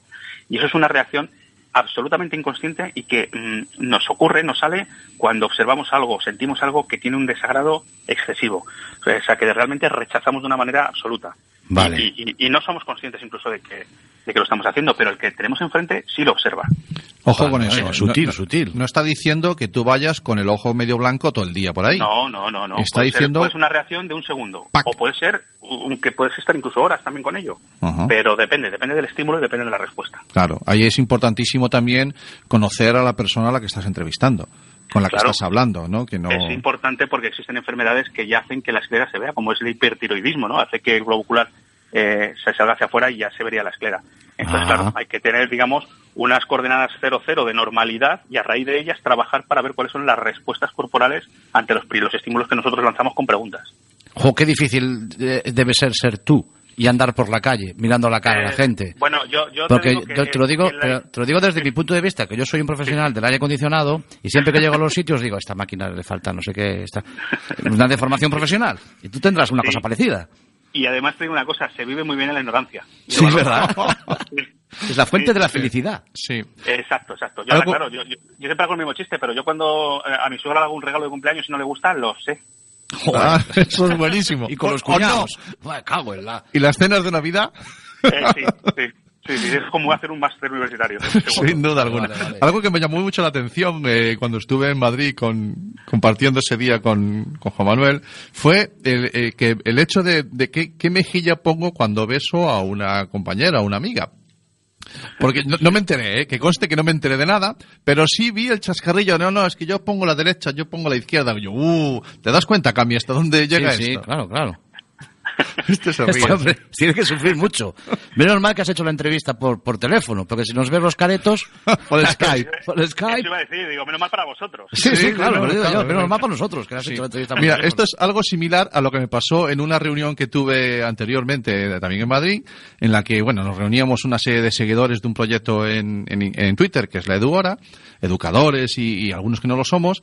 Y eso es una reacción absolutamente inconsciente y que mm, nos ocurre, nos sale cuando observamos algo, sentimos algo que tiene un desagrado excesivo. O sea, que realmente rechazamos de una manera absoluta. Vale. Y, y- y no somos conscientes incluso de que, de que lo estamos haciendo, pero el que tenemos enfrente sí lo observa. Ojo con vale, eso. sutil, no, no- sutil. No está diciendo que tú vayas con el ojo medio blanco todo el día por ahí. No, no, no, no. Está puede ser- diciendo- puede ser una reacción de un segundo. Pac. O puede ser un- que puedes estar incluso horas también con ello. Ajá. Pero depende, depende del estímulo y depende de la respuesta. Claro, ahí es importantísimo también conocer a la persona a la que estás entrevistando, con la que Claro. estás hablando, ¿no? Que no. Es importante porque existen enfermedades que ya hacen que la esclera se vea, como es el hipertiroidismo, ¿no? Hace que el globo ocular eh, se salga hacia afuera y ya se vería la esclera. Entonces, claro, hay que tener, digamos, unas coordenadas 0-0 de normalidad y a raíz de ellas trabajar para ver cuáles son las respuestas corporales ante los, estímulos que nosotros lanzamos con preguntas. Jo, qué difícil eh, debe ser ser tú y andar por la calle mirando la cara a la Eh, gente. Bueno, yo, yo te Porque te, que te lo digo, la- te lo digo desde mi punto de vista, que yo soy un profesional del aire acondicionado y siempre que llego a los sitios digo, esta máquina le falta no sé qué, está una deformación profesional. Y tú tendrás una Sí. cosa parecida. Y además te digo una cosa, se vive muy bien en la ignorancia. Sí, ¿verdad? Sí. Es la fuente Sí, de la felicidad. Sí. Exacto, exacto. Yo, claro, yo, yo, yo siempre hago el mismo chiste, pero yo cuando eh, a mi suegra le hago un regalo de cumpleaños y no le gusta, lo sé. Ah, eso es buenísimo. Y con los ¿O no? cuñados. Buah, cago en la... ¿Y las cenas de Navidad? Eh, sí, sí, sí, sí, es como hacer un máster universitario. Sin duda alguna. Vale, vale. Algo que me llamó mucho la atención eh, cuando estuve en Madrid con, compartiendo ese día con, con Juan Manuel fue el, eh, que el hecho de, de qué, qué mejilla pongo cuando beso a una compañera, a una amiga. Porque no, no me enteré, ¿eh? que conste que no me enteré de nada, pero sí vi el chascarrillo. No, no, es que yo pongo la derecha, yo pongo la izquierda. Y yo, uh, ¿te das cuenta, Cami, hasta dónde llega sí, sí, esto? claro, claro. Este se ríe. Este tiene que sufrir mucho. Menos mal que has hecho la entrevista por, por teléfono, porque si nos ves los caretos... Por Skype. Por Eso Skype. iba a decir, digo, menos mal para vosotros. Sí, sí, Sí, claro, menos no. mal para nosotros, que has Sí. hecho la entrevista por Mira, esto es algo similar a lo que me pasó en una reunión que tuve anteriormente eh, también en Madrid, en la que, bueno, nos reuníamos una serie de seguidores de un proyecto en, en, en Twitter, que es la Eduhora, educadores y, y algunos que no lo somos,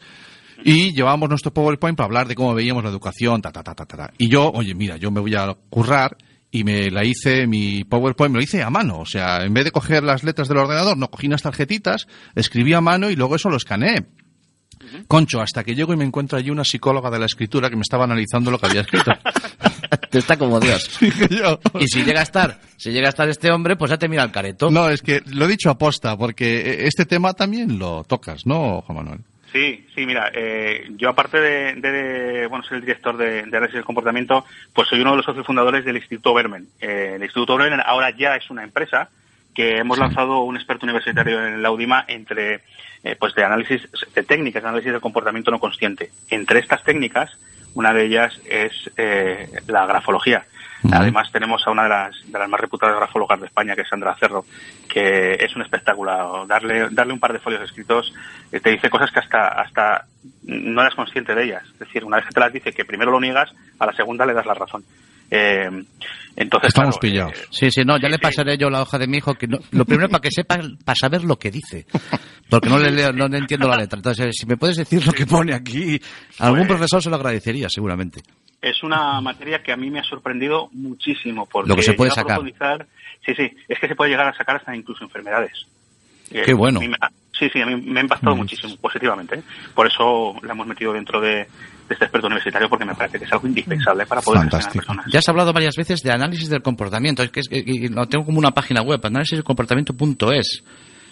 y llevábamos nuestro PowerPoint para hablar de cómo veíamos la educación, ta, ta, ta, ta, ta. Y yo, oye, mira, yo me voy a currar y me la hice, mi PowerPoint me lo hice a mano. O sea, en vez de coger las letras del ordenador, no, cogí unas tarjetitas, escribí a mano y luego eso lo escaneé. Concho, hasta que llego y me encuentro allí una psicóloga de la escritura que me estaba analizando lo que había escrito. Te está como Dios. Yo. Y si llega a estar, si llega a estar este hombre, pues ya te mira el careto. No, es que lo he dicho aposta, porque este tema también lo tocas, ¿no, Juan Manuel? Sí, sí, mira, eh, yo aparte de, de- de, bueno, ser el director de, de análisis del comportamiento, pues soy uno de los socios fundadores del Instituto Bermen. Eh, el Instituto Bermen ahora ya es una empresa que hemos lanzado un experto universitario en la UDIMA entre, eh, pues de análisis, de técnicas de análisis del comportamiento no consciente. Entre estas técnicas, una de ellas es eh, la grafología. Además tenemos a una de las, de las más reputadas grafólogas de España, que es Sandra Cerro, que es un espectáculo. Darle, darle un par de folios escritos eh, te dice cosas que hasta, hasta no eres consciente de ellas. Es decir, una vez que te las dice que primero lo niegas, a la segunda le das la razón. Eh, entonces, Estamos claro, pillados. eh, Sí, sí, no, ya Sí, le sí. pasaré yo la hoja de mi hijo. Que no- lo primero para que sepa, para saber lo que dice. Porque no le leo, no le entiendo la letra. Entonces, si me puedes decir lo que pone aquí, algún Pues- profesor se lo agradecería, seguramente. Es una materia que a mí me ha sorprendido muchísimo porque Lo que se puede sacar. sí sí es que se puede llegar a sacar hasta incluso enfermedades Eh, Qué bueno. me- ah, sí sí a mí me ha impactado Mm. muchísimo positivamente ¿eh? por eso la hemos metido dentro de, de este experto universitario porque me parece que es algo indispensable para poder gestionar personas Ya has hablado varias veces de análisis del comportamiento. Es que es- lo tengo como una página web, analisisdelcomportamiento.es.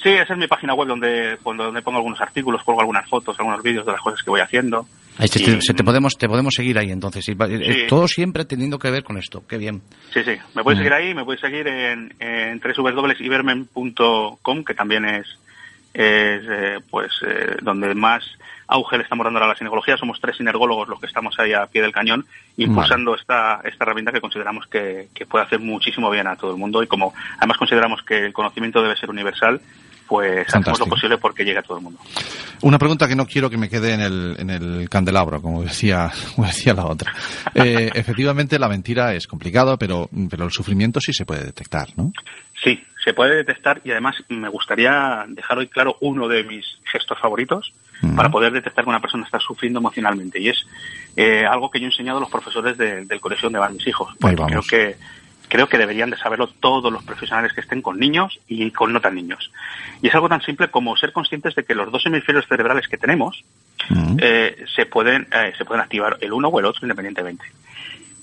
sí esa es mi página web donde donde pongo algunos artículos colgo algunas fotos algunos vídeos de las cosas que voy haciendo Ahí se, Y- te, se te podemos, te podemos seguir ahí, entonces. Y eh, Sí. Todo siempre teniendo que ver con esto. Qué bien. Sí, sí. Me puedes seguir ahí, me puedes seguir en, en www.ibermen.com, que también es, es eh, pues eh, donde más auge le estamos dando a la sinergología. Somos tres sinergólogos los que estamos ahí a pie del cañón, impulsando esta, esta herramienta que consideramos que, que puede hacer muchísimo bien a todo el mundo. Y como además consideramos que el conocimiento debe ser universal, pues hacemos Fantástico. lo posible porque llegue a todo el mundo. Una pregunta que no quiero que me quede en el, en el candelabro, como decía, como decía la otra. Eh, efectivamente, la mentira es complicado, pero, pero el sufrimiento sí se puede detectar, ¿no? Sí, se puede detectar y además me gustaría dejar hoy claro uno de mis gestos favoritos para poder detectar que una persona está sufriendo emocionalmente y es eh, algo que yo he enseñado a los profesores de- del colegio donde van mis hijos. Porque creo vamos. que creo que deberían de saberlo todos los profesionales que estén con niños y con no tan niños. Y es algo tan simple como ser conscientes de que los dos hemisferios cerebrales que tenemos Mm. eh, se pueden eh, se pueden activar el uno o el otro independientemente.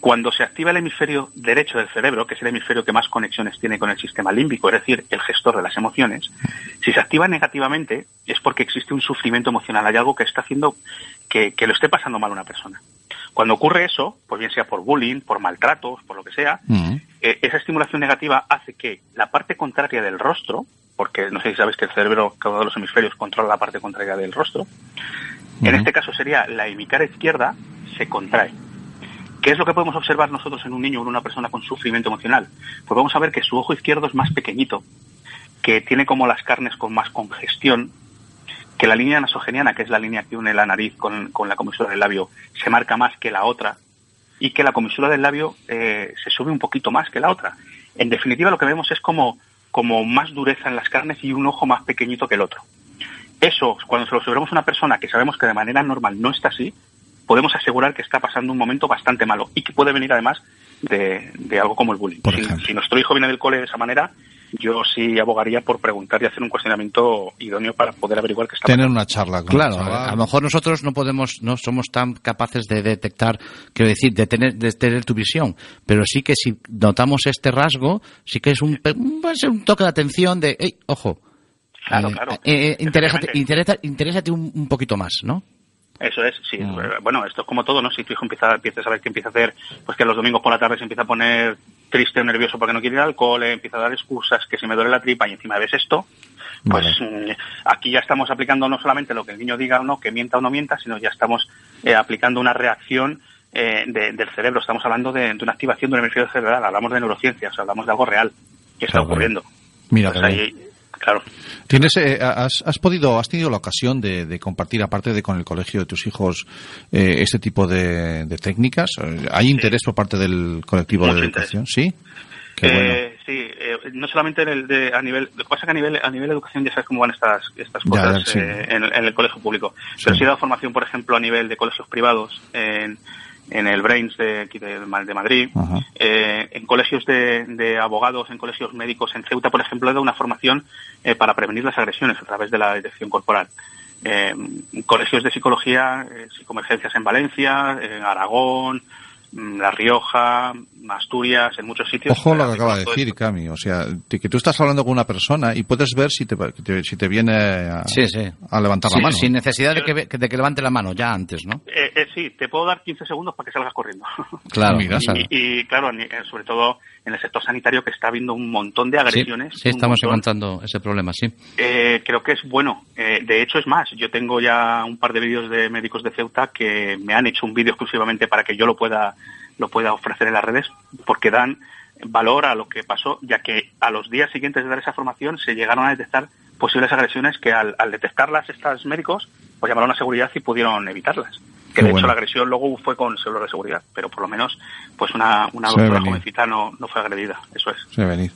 Cuando se activa el hemisferio derecho del cerebro, que es el hemisferio que más conexiones tiene con el sistema límbico, es decir, el gestor de las emociones, si se activa negativamente es porque existe un sufrimiento emocional, hay algo que está haciendo que, que lo esté pasando mal a una persona. Cuando ocurre eso, pues bien sea por bullying, por maltratos, por lo que sea, Mm. eh, esa estimulación negativa hace que la parte contraria del rostro, porque no sé si sabes que el cerebro, cada uno de los hemisferios, controla la parte contraria del rostro, en este caso sería la hemicara izquierda, se contrae. ¿Qué es lo que podemos observar nosotros en un niño o en una persona con sufrimiento emocional? Pues vamos a ver que su ojo izquierdo es más pequeñito, que tiene como las carnes con más congestión, que la línea nasogeniana, que es la línea que une la nariz con, con la comisura del labio, se marca más que la otra, y que la comisura del labio eh, se sube un poquito más que la otra. En definitiva, lo que vemos es como, como más dureza en las carnes y un ojo más pequeñito que el otro. Eso, cuando se lo observamos a una persona que sabemos que de manera normal no está así, podemos asegurar que está pasando un momento bastante malo y que puede venir además de, de algo como el bullying. Si, nuestro hijo viene del cole de esa manera, yo sí abogaría por preguntar y hacer un cuestionamiento idóneo para poder averiguar qué está Tener pasando. una charla con Claro, a lo mejor nosotros no podemos, no somos tan capaces de detectar, quiero decir, de tener, de tener tu visión, pero sí que si notamos este rasgo, sí que es un, ser un toque de atención de, "Ey, ojo, Claro, eh, claro. eh, eh, interésate, interésate un, un poquito más, ¿no? Eso es, sí. Mm. Bueno, esto es como todo, ¿no? Si tu hijo empieza, empieza a saber que empieza a hacer, pues que los domingos por la tarde se empieza a poner triste o nervioso porque no quiere ir al cole, empieza a dar excusas, que si me duele la tripa y encima ves esto, pues mm, aquí ya estamos aplicando no solamente lo que el niño diga o no, que mienta o no mienta, sino ya estamos eh, aplicando una reacción eh, de- del cerebro. Estamos hablando de, de una activación de un hemisferio cerebral, hablamos de neurociencias, hablamos de algo real que está ocurriendo. Mira, Pues ahí, claro. ¿Tienes, eh, has, has podido, has tenido la ocasión de, de compartir, aparte de con el colegio de tus hijos, eh, este tipo de, de técnicas? Eh, ¿Hay interés por parte del colectivo Mucho de interés. educación? Sí. Qué bueno. Eh, Sí, eh, no solamente en el de, a nivel, lo que pasa es que a nivel, a nivel de educación ya sabes cómo van estas, estas Ya, cosas ya, sí. eh, en, el- en el colegio público. Pero Sí. sí he dado formación, por ejemplo, a nivel de colegios privados en, en el Brains de, aquí de, de Madrid, eh, en colegios de, de abogados, en colegios médicos, en Ceuta, por ejemplo, he dado una formación eh, para prevenir las agresiones a través de la detección corporal. eh, colegios de psicología, eh, psicoemergencias en Valencia, en Aragón, mm, La Rioja, Asturias, en muchos sitios. Ojo lo que acaba de decir, esto. Cami. O sea, que tú estás hablando con una persona y puedes ver si te, si te viene a, Sí, sí. a levantar Sí, la mano. Sin necesidad de que, ve- de que levante la mano, ya antes, ¿no? Eh, eh, sí, te puedo dar 15 segundos para que salgas corriendo. Claro. Mira, y, y, claro, eh, sobre todo en el sector sanitario que está habiendo un montón de agresiones. sí, estamos montón. encontrando ese problema, sí. Eh, creo que es bueno. Eh, de hecho, es más, yo tengo ya un par de vídeos de médicos de Ceuta que me han hecho un vídeo exclusivamente para que yo lo pueda, lo pueda ofrecer en las redes, porque dan valor a lo que pasó, ya que a los días siguientes de dar esa formación se llegaron a detectar posibles agresiones que al, al detectarlas estos médicos, pues llamaron a seguridad y pudieron evitarlas. Que Qué de bueno. hecho la agresión luego fue con células de seguridad, pero por lo menos pues una, una Se doctora venir. jovencita no, no fue agredida. Eso es. Sí, venir.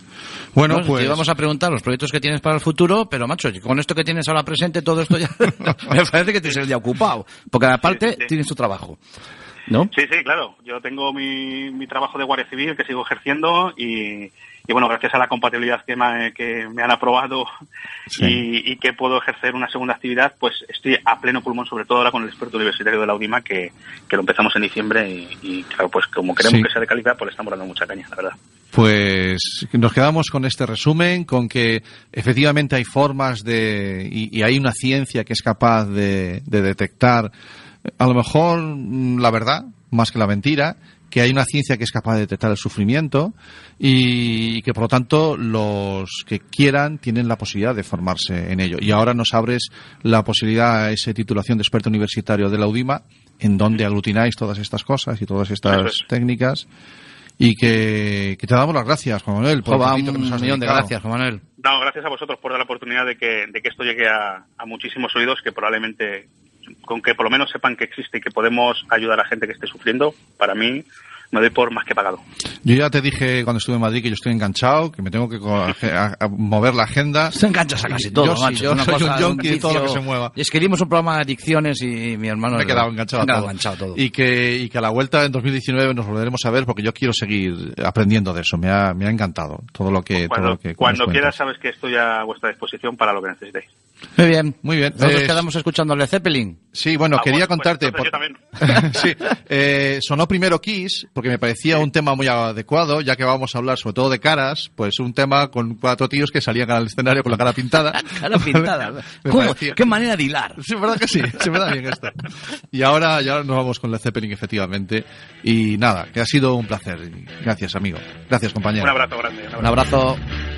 Bueno, Bueno, pues. te íbamos a preguntar los proyectos que tienes para el futuro, pero macho, con esto que tienes ahora presente, todo esto ya me parece que tienes el día ocupado, porque aparte Sí, sí. tienes tu trabajo, ¿no? Sí, sí, claro. Yo tengo mi, mi trabajo de guardia civil que sigo ejerciendo y, y bueno, gracias a la compatibilidad que me, que me han aprobado Sí. y, y que puedo ejercer una segunda actividad, pues estoy a pleno pulmón, sobre todo ahora con el experto universitario de la UDIMA, que, que lo empezamos en diciembre y, y, claro, pues como queremos Sí. que sea de calidad, pues le estamos dando mucha caña, la verdad. Pues nos quedamos con este resumen, con que efectivamente hay formas de y, y hay una ciencia que es capaz de, de detectar a lo mejor mm, la verdad más que la mentira, que hay una ciencia que es capaz de detectar el sufrimiento y, que por lo tanto los que quieran tienen la posibilidad de formarse en ello. Y ahora nos abres la posibilidad a esa titulación de experto universitario de la UDIMA, en donde aglutináis todas estas cosas y todas estas técnicas y que, que te damos las gracias, Juan Manuel, por el ratito que nos un has millón de gracias, Juan Manuel. No, gracias a vosotros por dar la oportunidad de que, de que esto llegue a, a muchísimos oídos que probablemente, con que por lo menos sepan que existe y que podemos ayudar a gente que esté sufriendo, para mí me doy por más que pagado. Yo ya te dije cuando estuve en Madrid que yo estoy enganchado, que me tengo que a- a mover la agenda. Se enganchas a casi todo, Yo sí, yo soy cosa, un yonki de todo lo que se mueva. Y escribimos un programa de adicciones y mi hermano... Me he quedado enganchado a todo. enganchado a todo. Y que, y que a la vuelta en 2019 nos volveremos a ver porque yo quiero seguir aprendiendo de eso. Me ha, me ha encantado todo lo que, todo Cuando, lo que cuando quieras sabes que estoy a vuestra disposición para lo que necesitéis. Muy bien. Muy bien. Nosotros Eh, quedamos escuchando Led Zeppelin. Sí, bueno, Ah, quería bueno, pues contarte. entonces por- yo también. sí, eh, sonó primero Kiss porque me parecía un tema muy adecuado, ya que vamos a hablar sobre todo de caras, pues un tema con cuatro tíos que salían al escenario con la cara pintada. Cara pintada. ¿Cómo? parecía- ¿Qué manera de hilar? Sí, verdad que sí, se me da bien esto. Y ahora ya nos vamos con Led Zeppelin, efectivamente. Y nada, que ha sido un placer. Gracias, amigo. Gracias, compañero. Un abrazo grande. Un abrazo. You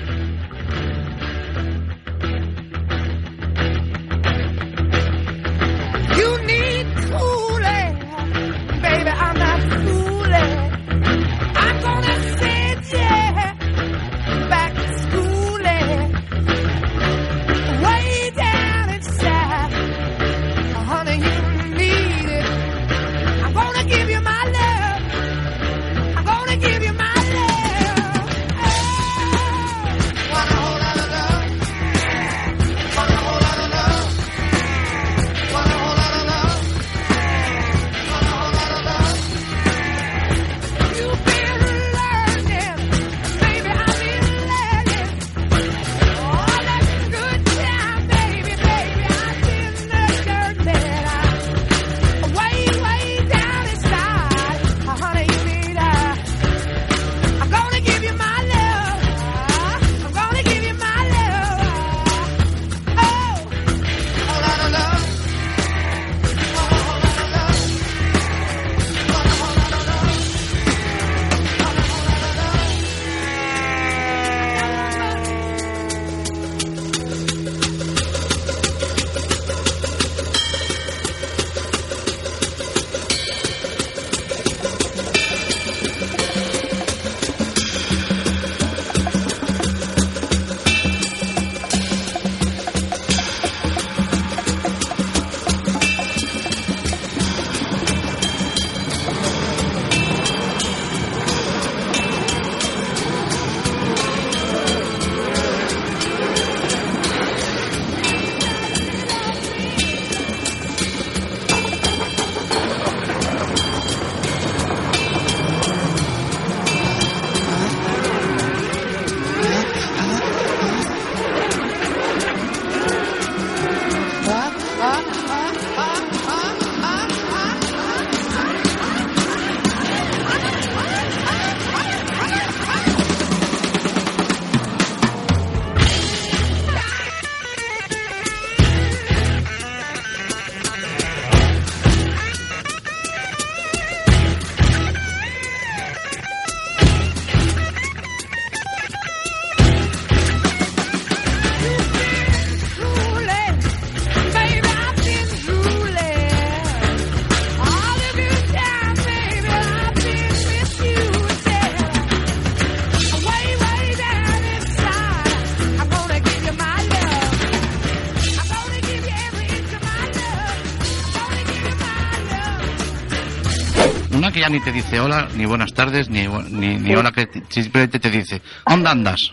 que ya ni te dice hola, ni buenas tardes, ni, ni, ni hola, que te- simplemente te dice, ¿dónde andas?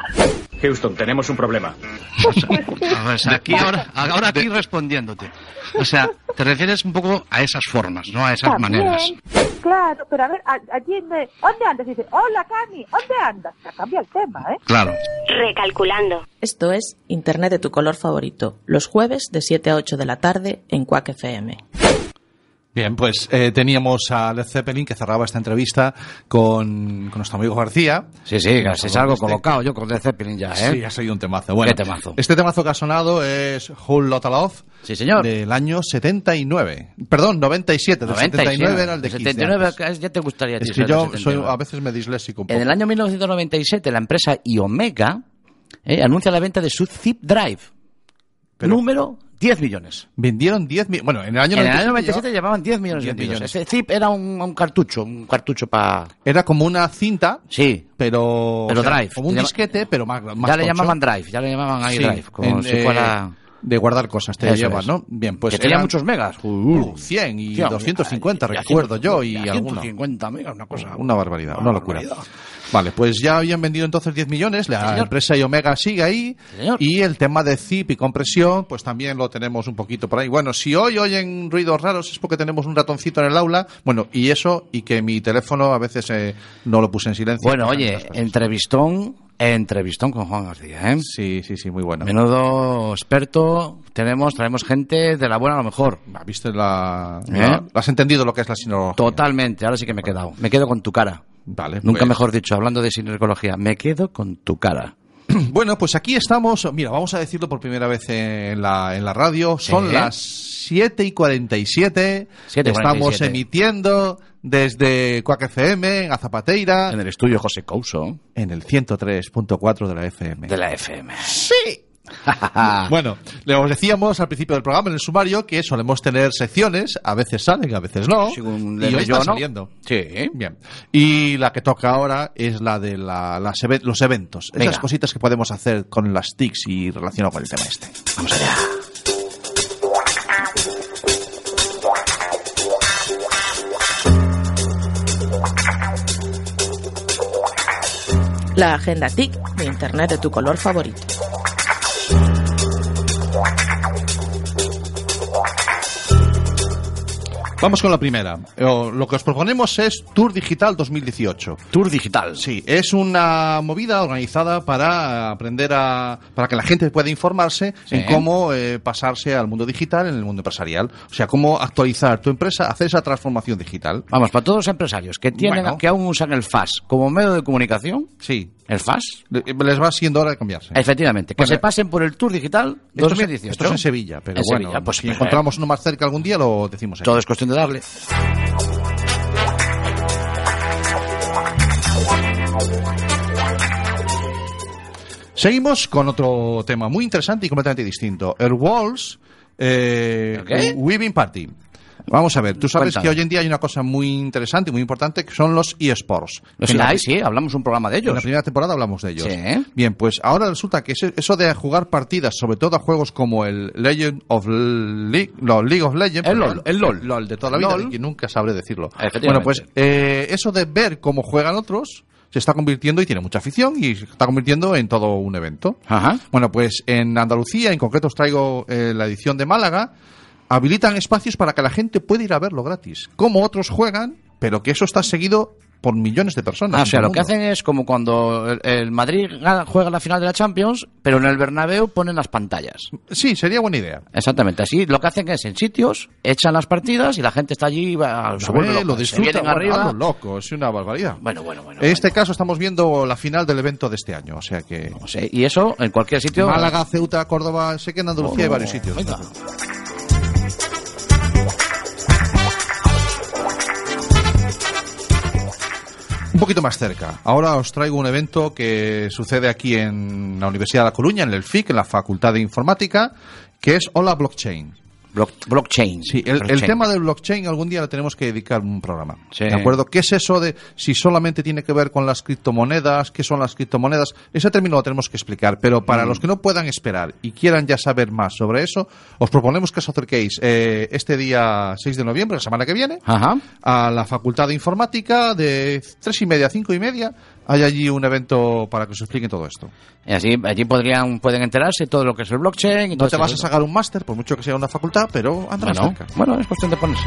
Houston, tenemos un problema. O sea, aquí ahora, ahora aquí respondiéndote. O sea, te refieres un poco a esas formas, no a esas También, maneras. Claro, pero a ver, allí en de- ¿dónde andas? Dice, hola Cami, ¿dónde andas? Ya cambia el tema, ¿eh? Claro. Recalculando. Esto es Internet de tu color favorito, los jueves de 7 a 8 de la tarde en Quack FM. Bien, pues eh, teníamos a Led Zeppelin que cerraba esta entrevista con, con nuestro amigo García. Sí, sí, casi es algo Este- colocado yo con Led Zeppelin ya, ¿eh? Sí, ha sido un temazo. Bueno, Qué temazo. Este temazo que ha sonado es Whole Lotta Love. Sí, señor. Del año 79. Perdón, 97. Del 79 era el de 15 79 años. ya te gustaría Es que yo soy, 79. a veces me disléxico un poco. En el año 1997, la empresa Iomega eh, anuncia la venta de su Zip Drive. número 10 millones. Vendieron 10 millones. Bueno, en el año en el 97 año 97 llevaba- llevaban 10 millones 10 vendidos. millones. Ese Zip era un, un cartucho, un cartucho para... Era como una cinta, Sí, pero. Pero o sea, drive. Como un disquete, pero más, más ya le tocho. llamaban Drive, ya le llamaban ahí Sí, Drive, como en, si eh, fuera... De guardar cosas, te llevas. ¿no? Bien, pues. que tenía eran, muchos megas. uh, 100 y 100, 250, y a recuerdo 100, yo, y, alguna. 150 megas, una cosa... Una barbaridad, una locura. Vale, pues ya habían vendido entonces 10 millones, la señor. empresa Iomega sigue ahí señor. y el tema de zip y compresión pues también lo tenemos un poquito por ahí. Bueno, si hoy oyen ruidos raros es porque tenemos un ratoncito en el aula, bueno, y eso y que mi teléfono a veces eh, no lo puse en silencio. Bueno, oye, entrevistón, entrevistón con Juan García, ¿eh? Sí, sí, sí, muy bueno. Menudo experto, tenemos, traemos gente de la buena a lo mejor. ¿Viste la, ¿Eh? la- Has entendido lo que es la sinología? Totalmente, ahora sí que me he quedado. Me quedo con tu cara. Vale. Nunca pues- mejor dicho, hablando de sinergología, me quedo con tu cara. Bueno, pues aquí estamos. Mira, vamos a decirlo por primera vez en la, en la radio. Son las 7 y 47. 7 y Estamos 47. emitiendo desde Cuac FM, en Azapateira, En el estudio José Couso, en el 103.4 de la FM. de la FM. Sí. Bueno, les decíamos al principio del programa, en el sumario, que solemos tener secciones, a veces salen, a veces no, Según y yo, saliendo. Sí. Bien. Y la que toca ahora es la de la- las los eventos. Esas cositas que podemos hacer con las TICs y relacionado con el tema este. Vamos allá. La agenda TIC de Internet de tu color favorito. Vamos con la primera. O- Lo que os proponemos es Tour Digital 2018. Tour digital. Sí, es una movida organizada para aprender a. para que la gente pueda informarse Sí. en cómo eh, pasarse al mundo digital en el mundo empresarial. O sea, cómo actualizar tu empresa, hacer esa transformación digital. Vamos, para todos los empresarios que tienen, Bueno. que aún usan el FAS como medio de comunicación, Sí. El FAS, Le- Les va siendo hora de cambiarse. efectivamente, que Bueno, se pasen por el Tour digital Esto es- 2018. Esto es en Sevilla, pero En bueno, Sevilla, pues, si encontramos uno más cerca algún día lo decimos aquí. Todo es cuestión de darle. Seguimos con otro tema muy interesante y completamente distinto. El Walls eh. Weaving Party. Vamos a ver, tú sabes Cuéntame. que hoy en día hay una cosa muy interesante y muy importante que son los eSports. Los En la- hay, sí, hablamos un programa de En la ellos. primera temporada hablamos de ellos. Sí. Bien, pues ahora resulta que eso de jugar partidas, sobre todo a juegos como el Legend of League, no, League of Legends, El LOL, el LOL. de toda la vida, LOL. y que nunca sabré decirlo. Bueno, pues eh, eso de ver cómo juegan otros se está convirtiendo y tiene mucha afición y se está convirtiendo en todo un evento. Ajá. Bueno, pues en Andalucía, en concreto os traigo eh, la edición de Málaga, habilitan espacios para que la gente pueda ir a verlo gratis. Como otros juegan, pero que eso está seguido por millones de personas. Ah, o sea, lo que hacen es como cuando el, el Madrid gana- juega la final de la Champions, pero en el Bernabéu ponen las pantallas. Sí, sería buena idea. Exactamente, así lo que hacen es en sitios, echan las partidas y la gente está allí, va, se vuelve lo se disfruta, bueno, arriba. a lo loco, es una barbaridad. Bueno, bueno, bueno. En este caso estamos viendo la final del evento de este año, o sea que... bueno. Sí, y eso en cualquier sitio. Málaga, Ceuta, Córdoba, sé que en Andalucía hay Oh, varios sitios. venga. Un poquito más cerca. Ahora os traigo un evento que sucede aquí en la Universidad de La Coruña, en el FIC, en la Facultad de Informática, que es Hola Blockchain. Block- blockchain. Sí, el, el Blockchain. tema del blockchain algún día le tenemos que dedicar un programa. Sí. ¿De acuerdo? ¿Qué es eso de si solamente tiene que ver con las criptomonedas? ¿Qué son las criptomonedas? Ese término lo tenemos que explicar. Pero para Mm. los que no puedan esperar y quieran ya saber más sobre eso, os proponemos que os acerquéis eh, este día 6 de noviembre, la semana que viene, Ajá. a la Facultad de Informática de tres y media a cinco y media. Hay allí un evento para que os expliquen todo esto. Y así, allí podrían, pueden enterarse todo lo que es el blockchain. Y No te este- vas a sacar un máster, por mucho que sea una facultad, pero anda Bueno, cerca. bueno, es cuestión de ponerse.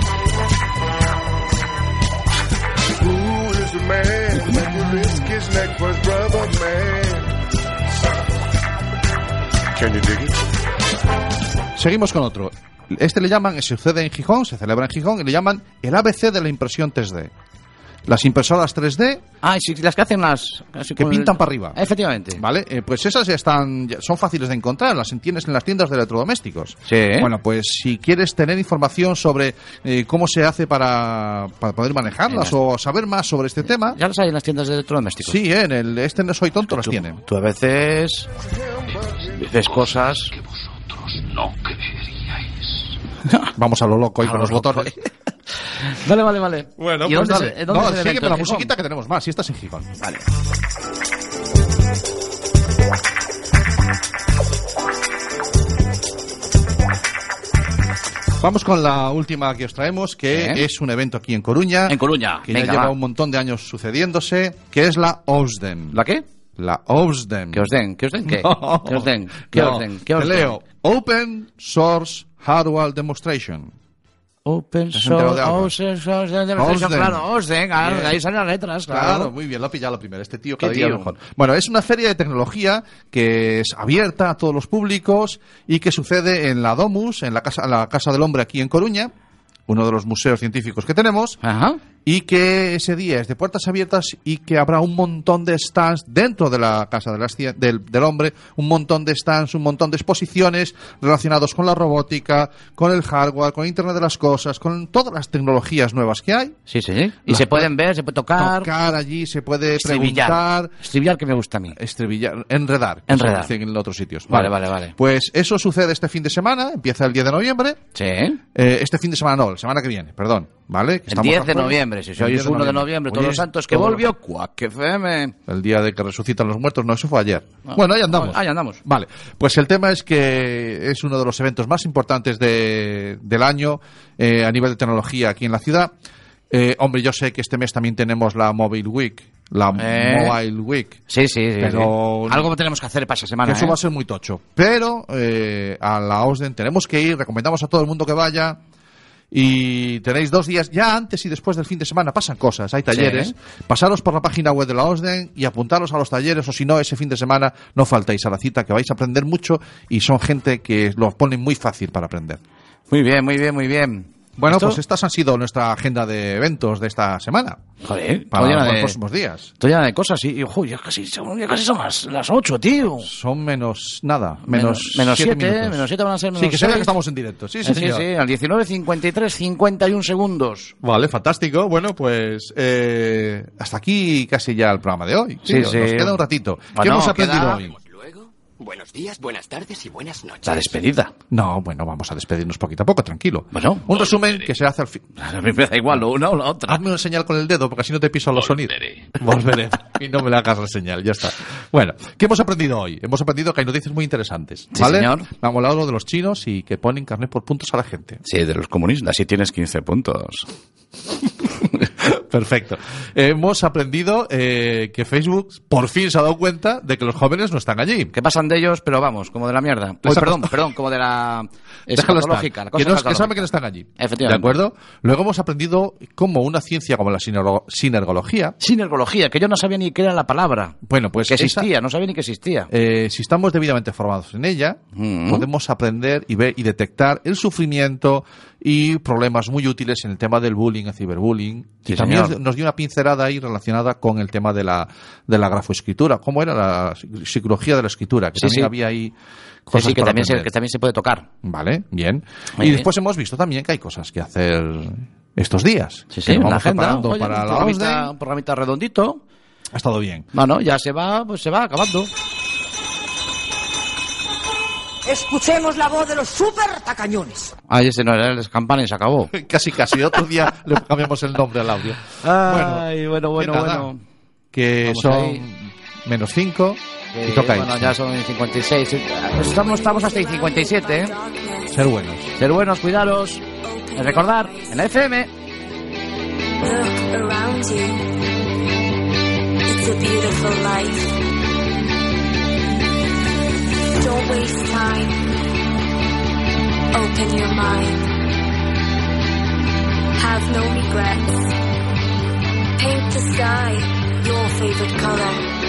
Seguimos con otro. Este le llaman, sucede en Gijón, se celebra en Gijón, y le llaman el ABC de la impresión 3D. Las impresoras 3D Ah, y sí, las que hacen las... que el- pintan para arriba. Efectivamente. ¿Vale? Eh, pues esas ya están, ya son fáciles de encontrar, las tienes en las tiendas de electrodomésticos. Sí. Bueno, pues si quieres tener información sobre eh, cómo se hace para, para poder manejarlas o saber más sobre este tema, Ya las hay en las tiendas de electrodomésticos. sí, eh, en el Este No Soy Tonto las Tú, tiene. tú a veces dices cosas... Vamos a lo loco ahí A con lo los loco. botones. Vale, vale, vale. Bueno, ¿Y pues dónde dale. se- dónde no, sigue con la musiquita que tenemos más, si estás en Gijón. Vale. Vamos con la última que os traemos, que Sí. es un evento aquí en Coruña. En Coruña. Que Venga, ya lleva va. un montón de años sucediéndose, que es la OSDEM. ¿La qué? La OSDEM. ¿Que os den? ¿Que os den qué? No. ¿Que os den? ¿Que No. os den? ¿Que os Te den? leo. Open Source Hardware Demonstration. Open ¿Te has enterado de source, open source, claro, claro, Bien. ahí salen las letras, Claro, claro. muy bien, lo ha pillado la primera. Este tío ¿Qué cada día tío? mejor. Bueno, es una feria de tecnología que es abierta a todos los públicos y que sucede en la Domus, en la Casa, la casa del Hombre aquí en Coruña, uno de los museos científicos que tenemos. Ajá. Y que ese día es de puertas abiertas y que habrá un montón de stands dentro de la Casa de las del, del Hombre, un montón de stands, un montón de exposiciones relacionados con la robótica, con el hardware, con Internet de las Cosas, con todas las tecnologías nuevas que hay. Sí, sí. Y se puede- pueden ver, se puede tocar. Tocar allí, se puede Estribillar. preguntar, Estribillar que me gusta a mí. estribillar, enredar, Enredar. se dice en otros sitios. Vale, vale, vale. Pues eso sucede este fin de semana, empieza el 10 de noviembre. Sí. Eh, este fin de semana no, la semana que viene, perdón, ¿vale? Que El estamos 10 a de jueves. Noviembre, si El sois 10 1 de noviembre, todos los santos, que volvió Quack FM. El día de que resucitan los muertos, no, eso fue ayer. bueno, ahí andamos. Ahí andamos. Vale, pues el tema es que es uno de los eventos más importantes de- del año eh, a nivel de tecnología aquí en la ciudad. Eh, hombre, yo sé que este mes también tenemos la Mobile Week, la Eh. Mobile Week. Sí, sí, sí. Pero- sí. Algo tenemos que hacer para esa semana. eso ¿eh? va a ser muy tocho. Pero eh, a la OSDEN tenemos que ir, recomendamos a todo el mundo que vaya. Y tenéis dos días, ya antes y después del fin de semana pasan cosas, hay talleres. Pasaros por la página web de la OSDEN y apuntaros a los talleres, o si no, ese fin de semana no faltáis a la cita, que vais a aprender mucho y son gente que lo ponen muy fácil para aprender. Muy bien, muy bien, muy bien. Bueno, ¿Esto? pues estas han sido nuestra agenda de eventos de esta semana. Joder, Para llena los de- próximos días. Estoy llena de cosas y, ujú, ya casi, son- ya casi son las, las 8, tío. Son menos nada, menos, Menos- menos siete siete, minutos. menos siete van a ser Sí, menos que se vea que estamos en directo. Sí, sí, Eh, sí, sí, al 19, 53, 51 segundos. Vale, fantástico. Bueno, pues eh, hasta aquí casi ya el programa de hoy. Sí, nos sí. queda un ratito. ¿Qué Bueno, hemos aprendido queda- hoy? Buenos días, buenas tardes y buenas noches. La despedida. No, bueno, vamos a despedirnos poquito a poco, tranquilo. Bueno, Un resumen que se hace al fin. a mí me da igual lo una o la otra. Hazme una señal con el dedo, porque así no te piso los sonidos. Volveré. y no me le hagas la señal, ya está. Bueno, ¿qué hemos aprendido hoy? Hemos aprendido que hay noticias muy interesantes. Sí, ¿Vale? señor. Me ha molado lo de los chinos y que ponen carnet por puntos a la gente. Sí, de los comunistas, sí tienes 15 puntos. Perfecto. Hemos aprendido eh, que Facebook por fin se ha dado cuenta de que los jóvenes no están allí. Que pasan de ellos, pero vamos, como de la mierda. Ha perdón, perdón, como de la Déjalo estar. escatológica. La cosa que, no, que escatológica. saben que no están allí. Efectivamente. ¿De acuerdo? Luego hemos aprendido cómo una ciencia como la sinergo- sinergología, Sinergología, que yo no sabía ni qué era la palabra. bueno, pues que esa- existía, no sabía ni que existía. eh, si estamos debidamente formados en ella, Mm. podemos aprender y ver y detectar el sufrimiento y problemas muy útiles en el tema del bullying, el ciberbullying. Sí, y también señor. nos dio una pincelada ahí relacionada con el tema de la, de la grafoescritura. ¿Cómo era la psicología de la escritura? Que Sí, también sí. había ahí cosas sí, que para también, se, que también se puede tocar. Vale, bien. Muy y bien. después hemos visto también que hay cosas que hacer estos días. Sí, que sí, en la vamos agenda. Oye, para un, la programita, OSDE. un programita redondito. Ha estado bien. Bueno, ya se va, pues se va acabando. escuchemos la voz de los super tacañones. Ah, ese no era el campana y se acabó. Casi, casi. Otro día le cambiamos el nombre al audio. Ay, bueno, bueno, que nada, bueno. Que Vamos son ahí. menos 5 y toca bueno, ya son 56. Pues estamos, estamos hasta el 57, ¿eh? Ser buenos. Ser buenos, cuidaros. Y recordar, en la FM. Look around you. It's a beautiful life. Don't waste time. Open your mind. Have no regrets. Paint the sky your favorite color.